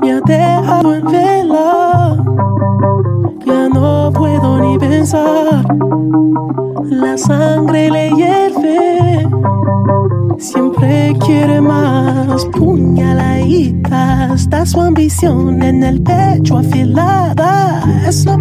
Me ha dejado en vela. Ya no puedo ni pensar. La sangre le hierve. Siempre quiere más puñaladita. Está su ambición en el pecho afilada. Es lo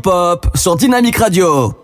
électropop sur Dynamique Radio.